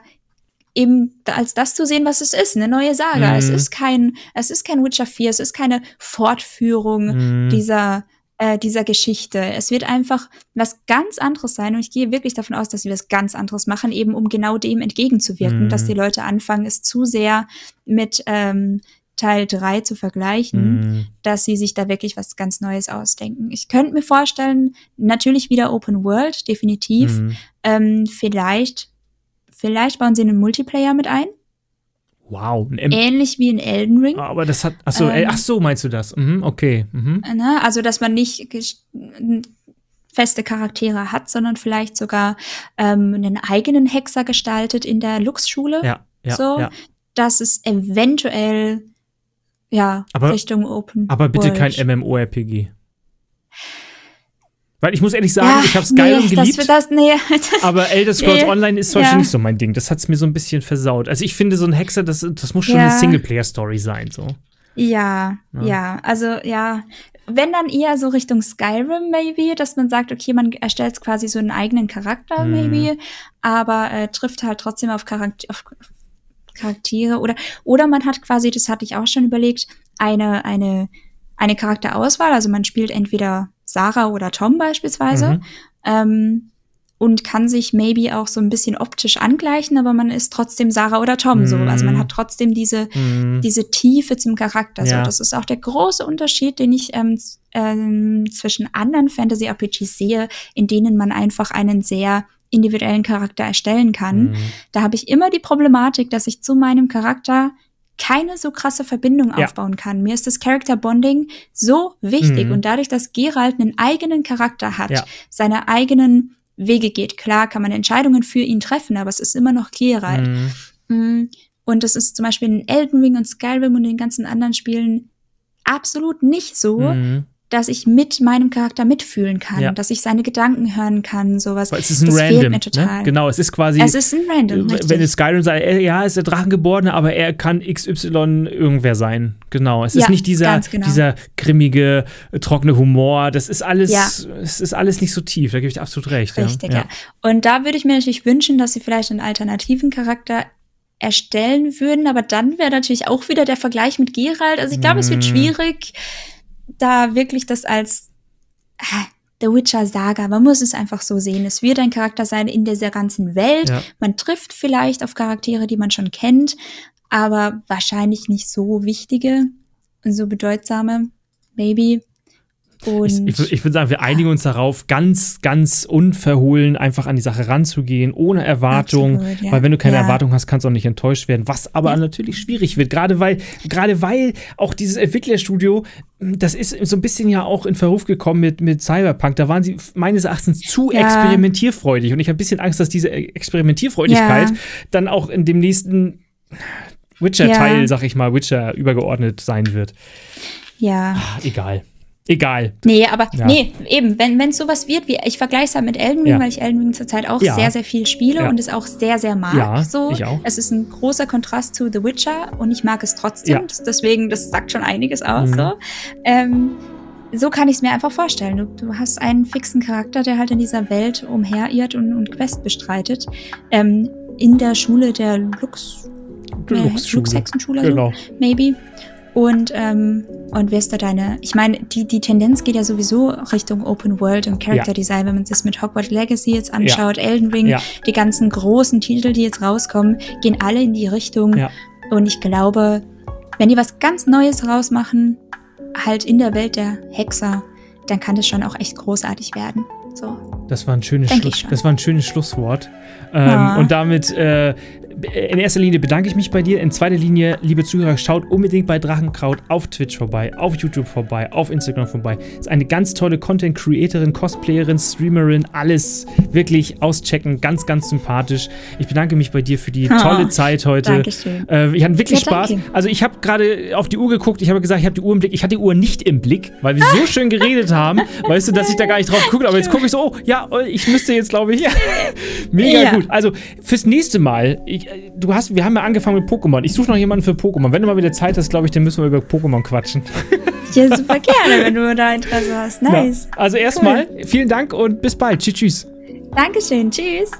eben als das zu sehen, was es ist, eine neue Saga. Mhm. Es ist kein, es ist kein Witcher 4, es ist keine Fortführung mhm. dieser äh, dieser Geschichte. Es wird einfach was ganz anderes sein und ich gehe wirklich davon aus, dass sie was ganz anderes machen, eben um genau dem entgegenzuwirken, mhm. dass die Leute anfangen, es zu sehr mit ähm, Teil 3 zu vergleichen, mhm. dass sie sich da wirklich was ganz Neues ausdenken. Ich könnte mir vorstellen, natürlich wieder Open World, definitiv. Mhm. Ähm, vielleicht, vielleicht bauen sie einen Multiplayer mit ein. Wow. Ähnlich wie in Elden Ring. Aber das hat, ach so, ähm, ach so meinst du das? Mhm, okay. Mhm. Ne, also, dass man nicht feste Charaktere hat, sondern vielleicht sogar ähm, einen eigenen Hexer gestaltet in der Lux-Schule. Ja, ja, so, ja. dass es eventuell ja aber, Richtung Open. Aber bitte World. kein MMORPG. Weil ich muss ehrlich sagen, ja, ich habe Skyrim nee, geliebt. Das, das, nee, aber Elder Scrolls nee, Online ist zum Beispiel ja. nicht so mein Ding. Das hat es mir so ein bisschen versaut. Also ich finde, so ein Hexer, das, das muss schon ja. eine Singleplayer-Story sein. So. Ja, ja, Also ja, wenn dann eher so Richtung Skyrim maybe, dass man sagt, okay, man erstellt quasi so einen eigenen Charakter mhm. maybe, aber äh, trifft halt trotzdem auf, Charakter auf Charaktere oder oder man hat quasi, das hatte ich auch schon überlegt, eine eine eine Charakterauswahl. Also man spielt entweder Sarah oder Tom beispielsweise. Mhm. Ähm, und kann sich maybe auch so ein bisschen optisch angleichen, aber man ist trotzdem Sarah oder Tom mm. so. Also man hat trotzdem diese, mm. diese Tiefe zum Charakter. Ja. So. Das ist auch der große Unterschied, den ich ähm, ähm, zwischen anderen Fantasy-RPGs sehe, in denen man einfach einen sehr individuellen Charakter erstellen kann. Mm. Da habe ich immer die Problematik, dass ich zu meinem Charakter keine so krasse Verbindung ja. aufbauen kann. Mir ist das Character Bonding so wichtig mhm. und dadurch, dass Geralt einen eigenen Charakter hat, ja. seine eigenen Wege geht. Klar kann man Entscheidungen für ihn treffen, aber es ist immer noch Geralt. Mhm. Mm, und das ist zum Beispiel in Elden Ring und Skyrim und den ganzen anderen Spielen absolut nicht so. Mhm dass ich mit meinem Charakter mitfühlen kann, ja. dass ich seine Gedanken hören kann, sowas. Weil es ist ein das Random. Ne? Genau, es ist quasi. Es ist ein Random. Richtig. Wenn es Skyrim sagt, er, ja, ist der Drachegeborene, aber er kann XY irgendwer sein. Genau. Es ja, ist nicht dieser, genau. dieser grimmige, trockene Humor. Das ist alles, ja. es ist alles nicht so tief. Da gebe ich dir absolut recht. Richtig, ja. Und da würde ich mir natürlich wünschen, dass sie vielleicht einen alternativen Charakter erstellen würden, aber dann wäre natürlich auch wieder der Vergleich mit Geralt. Also ich glaube, mm. es wird mhm. schwierig da wirklich das als ah, The Witcher Saga, man muss es einfach so sehen. Es wird ein Charakter sein in dieser ganzen Welt. Ja. Man trifft vielleicht auf Charaktere, die man schon kennt, aber wahrscheinlich nicht so wichtige und so bedeutsame, maybe. Und ich, ich, würde sagen, wir einigen uns darauf, ganz, ganz unverhohlen einfach an die Sache ranzugehen, ohne Erwartung. Absolut, ja. Weil wenn du keine ja. Erwartung hast, kannst du auch nicht enttäuscht werden. Was aber ja. natürlich schwierig wird, gerade weil, gerade weil auch dieses Entwicklerstudio, das ist so ein bisschen ja auch in Verruf gekommen mit, mit Cyberpunk. Da waren sie meines Erachtens zu experimentierfreudig. Und ich habe ein bisschen Angst, dass diese Experimentierfreudigkeit dann auch in dem nächsten Witcher-Teil, sag ich mal, Witcher übergeordnet sein wird. Ja. Ach, egal. Egal. Nee, aber ja. nee, eben, wenn es sowas wird, wie ich vergleiche es halt mit Elden Ring, ja. weil ich Elden Ring zurzeit auch ja. sehr, sehr viel spiele und es auch sehr, sehr mag. Ja, so. ich auch. Es ist ein großer Kontrast zu The Witcher und ich mag es trotzdem. Das, deswegen, das sagt schon einiges aus. Mhm. So. Ähm, so kann ich es mir einfach vorstellen. Du, du, hast einen fixen Charakter, der halt in dieser Welt umherirrt und, und Quest bestreitet. Ähm, in der Schule der Lux, Lux, äh, Lux-Hexenschule, genau. so, maybe. Und, ähm, und wirst da deine, ich meine, die, die Tendenz geht ja sowieso Richtung Open World und Character ja. Design, wenn man sich das mit Hogwarts Legacy jetzt anschaut, ja. Elden Ring, ja. die ganzen großen Titel, die jetzt rauskommen, gehen alle in die Richtung. Ja. Und ich glaube, wenn die was ganz Neues rausmachen, halt in der Welt der Hexer, dann kann das schon auch echt großartig werden. So. Das war ein schönes, Schluss, das war ein schönes Schlusswort. Ähm, und damit äh, in erster Linie bedanke ich mich bei dir. In zweiter Linie, liebe Zuhörer, schaut unbedingt bei Drachenkraut auf Twitch vorbei, auf YouTube vorbei, auf Instagram vorbei. Ist eine ganz tolle Content-Creatorin, Cosplayerin, Streamerin, alles wirklich auschecken. Ganz, ganz sympathisch. Ich bedanke mich bei dir für die oh, tolle Zeit heute. Dankeschön. Äh, ich hatte wirklich ja, Spaß. Also ich habe gerade auf die Uhr geguckt. Ich habe gesagt, ich habe die Uhr im Blick. Ich hatte die Uhr nicht im Blick, weil wir so schön geredet haben. Weißt du, dass ich da gar nicht drauf gucke. Aber jetzt gucke ich so, oh, ja, ich müsste jetzt, glaube ich. Mega ja. gut. Also fürs nächste Mal, ich, du hast, wir haben ja angefangen mit Pokémon. Ich suche noch jemanden für Pokémon. Wenn du mal wieder Zeit hast, glaube ich, dann müssen wir über Pokémon quatschen. Ja, super gerne, wenn du da Interesse hast. Nice. Ja. Also erstmal, cool. vielen Dank und bis bald. Tschüss, tschüss. Dankeschön. Tschüss.